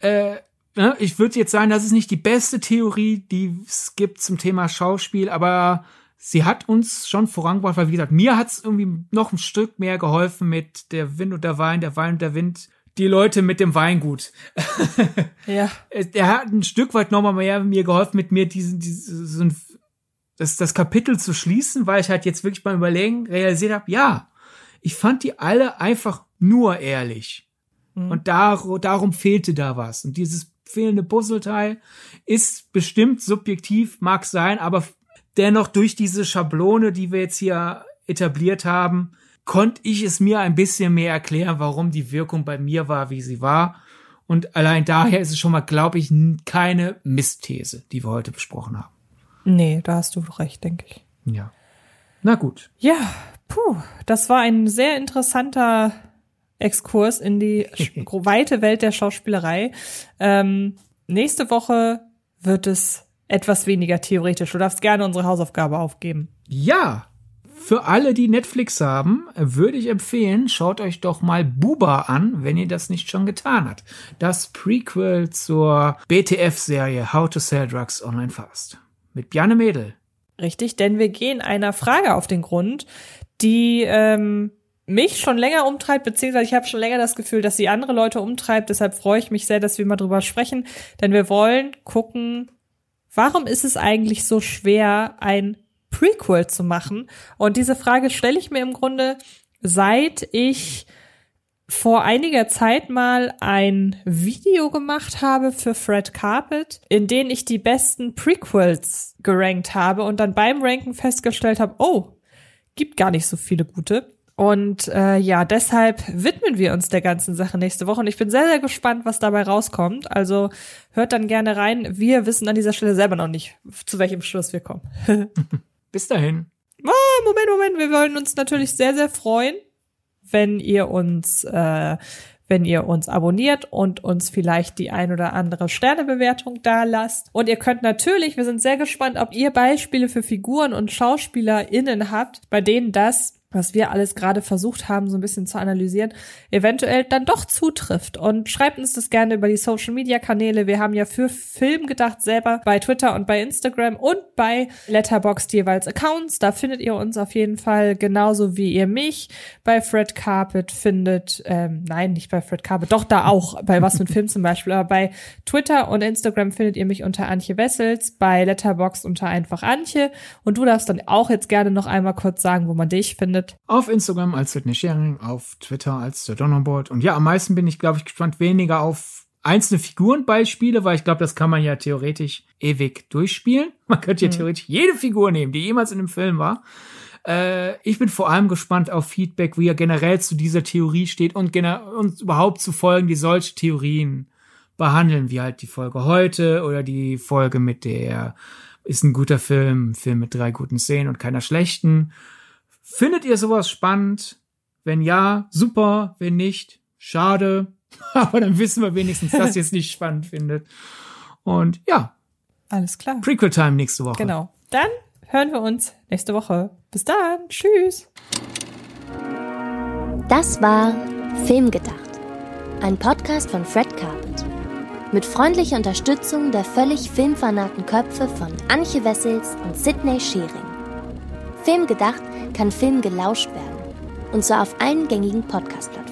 äh, ne, ich würde jetzt sagen, das ist nicht die beste Theorie, die es gibt zum Thema Schauspiel, aber sie hat uns schon vorangebracht, weil wie gesagt, mir hat es irgendwie noch ein Stück mehr geholfen mit der Wind und der Wein, der Wein und der Wind. Die Leute mit dem Weingut. (laughs) ja. Der hat ein Stück weit nochmal mehr mir geholfen, mit mir diesen, diesen, das, das Kapitel zu schließen, weil ich halt jetzt wirklich beim Überlegen realisiert habe, ja, ich fand die alle einfach nur ehrlich. Mhm. Und dar darum fehlte da was. Und dieses fehlende Puzzleteil ist bestimmt subjektiv, mag sein, aber dennoch durch diese Schablone, die wir jetzt hier etabliert haben, konnte ich es mir ein bisschen mehr erklären, warum die Wirkung bei mir war, wie sie war. Und allein daher ist es schon mal, glaube ich, keine Mistthese, die wir heute besprochen haben. Nee, da hast du recht, denke ich. Ja. Na gut. Ja, puh, das war ein sehr interessanter Exkurs in die (laughs) weite Welt der Schauspielerei. Ähm, nächste Woche wird es etwas weniger theoretisch. Du darfst gerne unsere Hausaufgabe aufgeben. Ja, für alle, die Netflix haben, würde ich empfehlen, schaut euch doch mal Buba an, wenn ihr das nicht schon getan habt. Das Prequel zur BTF-Serie How to Sell Drugs Online Fast. Mit Bjarne Mädel. Richtig, denn wir gehen einer Frage auf den Grund, die ähm, mich schon länger umtreibt, beziehungsweise ich habe schon länger das Gefühl, dass sie andere Leute umtreibt. Deshalb freue ich mich sehr, dass wir mal drüber sprechen, denn wir wollen gucken, warum ist es eigentlich so schwer, ein Prequel zu machen? Und diese Frage stelle ich mir im Grunde, seit ich vor einiger Zeit mal ein Video gemacht habe für Fred Carpet, in dem ich die besten Prequels gerankt habe und dann beim Ranken festgestellt habe, oh, gibt gar nicht so viele gute. Und äh, ja, deshalb widmen wir uns der ganzen Sache nächste Woche. Und ich bin sehr, sehr gespannt, was dabei rauskommt. Also hört dann gerne rein. Wir wissen an dieser Stelle selber noch nicht, zu welchem Schluss wir kommen. (laughs) Bis dahin. Oh, Moment, Moment. Wir wollen uns natürlich sehr, sehr freuen, wenn ihr uns, äh, wenn ihr uns abonniert und uns vielleicht die ein oder andere Sternebewertung da lasst. Und ihr könnt natürlich, wir sind sehr gespannt, ob ihr Beispiele für Figuren und SchauspielerInnen habt, bei denen das was wir alles gerade versucht haben, so ein bisschen zu analysieren, eventuell dann doch zutrifft. Und schreibt uns das gerne über die Social Media Kanäle. Wir haben ja für Film gedacht selber bei Twitter und bei Instagram und bei Letterboxd jeweils Accounts. Da findet ihr uns auf jeden Fall genauso wie ihr mich bei Fred Carpet findet. Ähm, nein, nicht bei Fred Carpet, doch da auch, bei was mit Film zum Beispiel. Aber bei Twitter und Instagram findet ihr mich unter Antje Wessels, bei Letterboxd unter einfach Antje. Und du darfst dann auch jetzt gerne noch einmal kurz sagen, wo man dich findet findet. Auf Instagram als Sydney Sharing, auf Twitter als The Donnerboard. Und ja, am meisten bin ich, glaube ich, gespannt weniger auf einzelne Figurenbeispiele, weil ich glaube, das kann man ja theoretisch ewig durchspielen. (laughs) Man könnte ja mhm. theoretisch jede Figur nehmen, die jemals in einem Film war. Äh, ich bin vor allem gespannt auf Feedback, wie er generell zu dieser Theorie steht und, und überhaupt zu Folgen, die solche Theorien behandeln, wie halt die Folge heute oder die Folge mit der ist ein guter Film, ein Film mit drei guten Szenen und keiner schlechten. Findet ihr sowas spannend? Wenn ja, super. Wenn nicht, schade. (laughs) Aber dann wissen wir wenigstens, dass ihr es nicht spannend findet. Und ja. Alles klar. Prequel Time nächste Woche. Genau. Dann hören wir uns nächste Woche. Bis dann. Tschüss. Das war Filmgedacht. Ein Podcast von Fred Carpet. Mit freundlicher Unterstützung der völlig filmfanaten Köpfe von Anche Wessels und Sidney Schering. Filmgedacht kann Film gelauscht werden. Und zwar auf allen gängigen Podcast-Plattformen.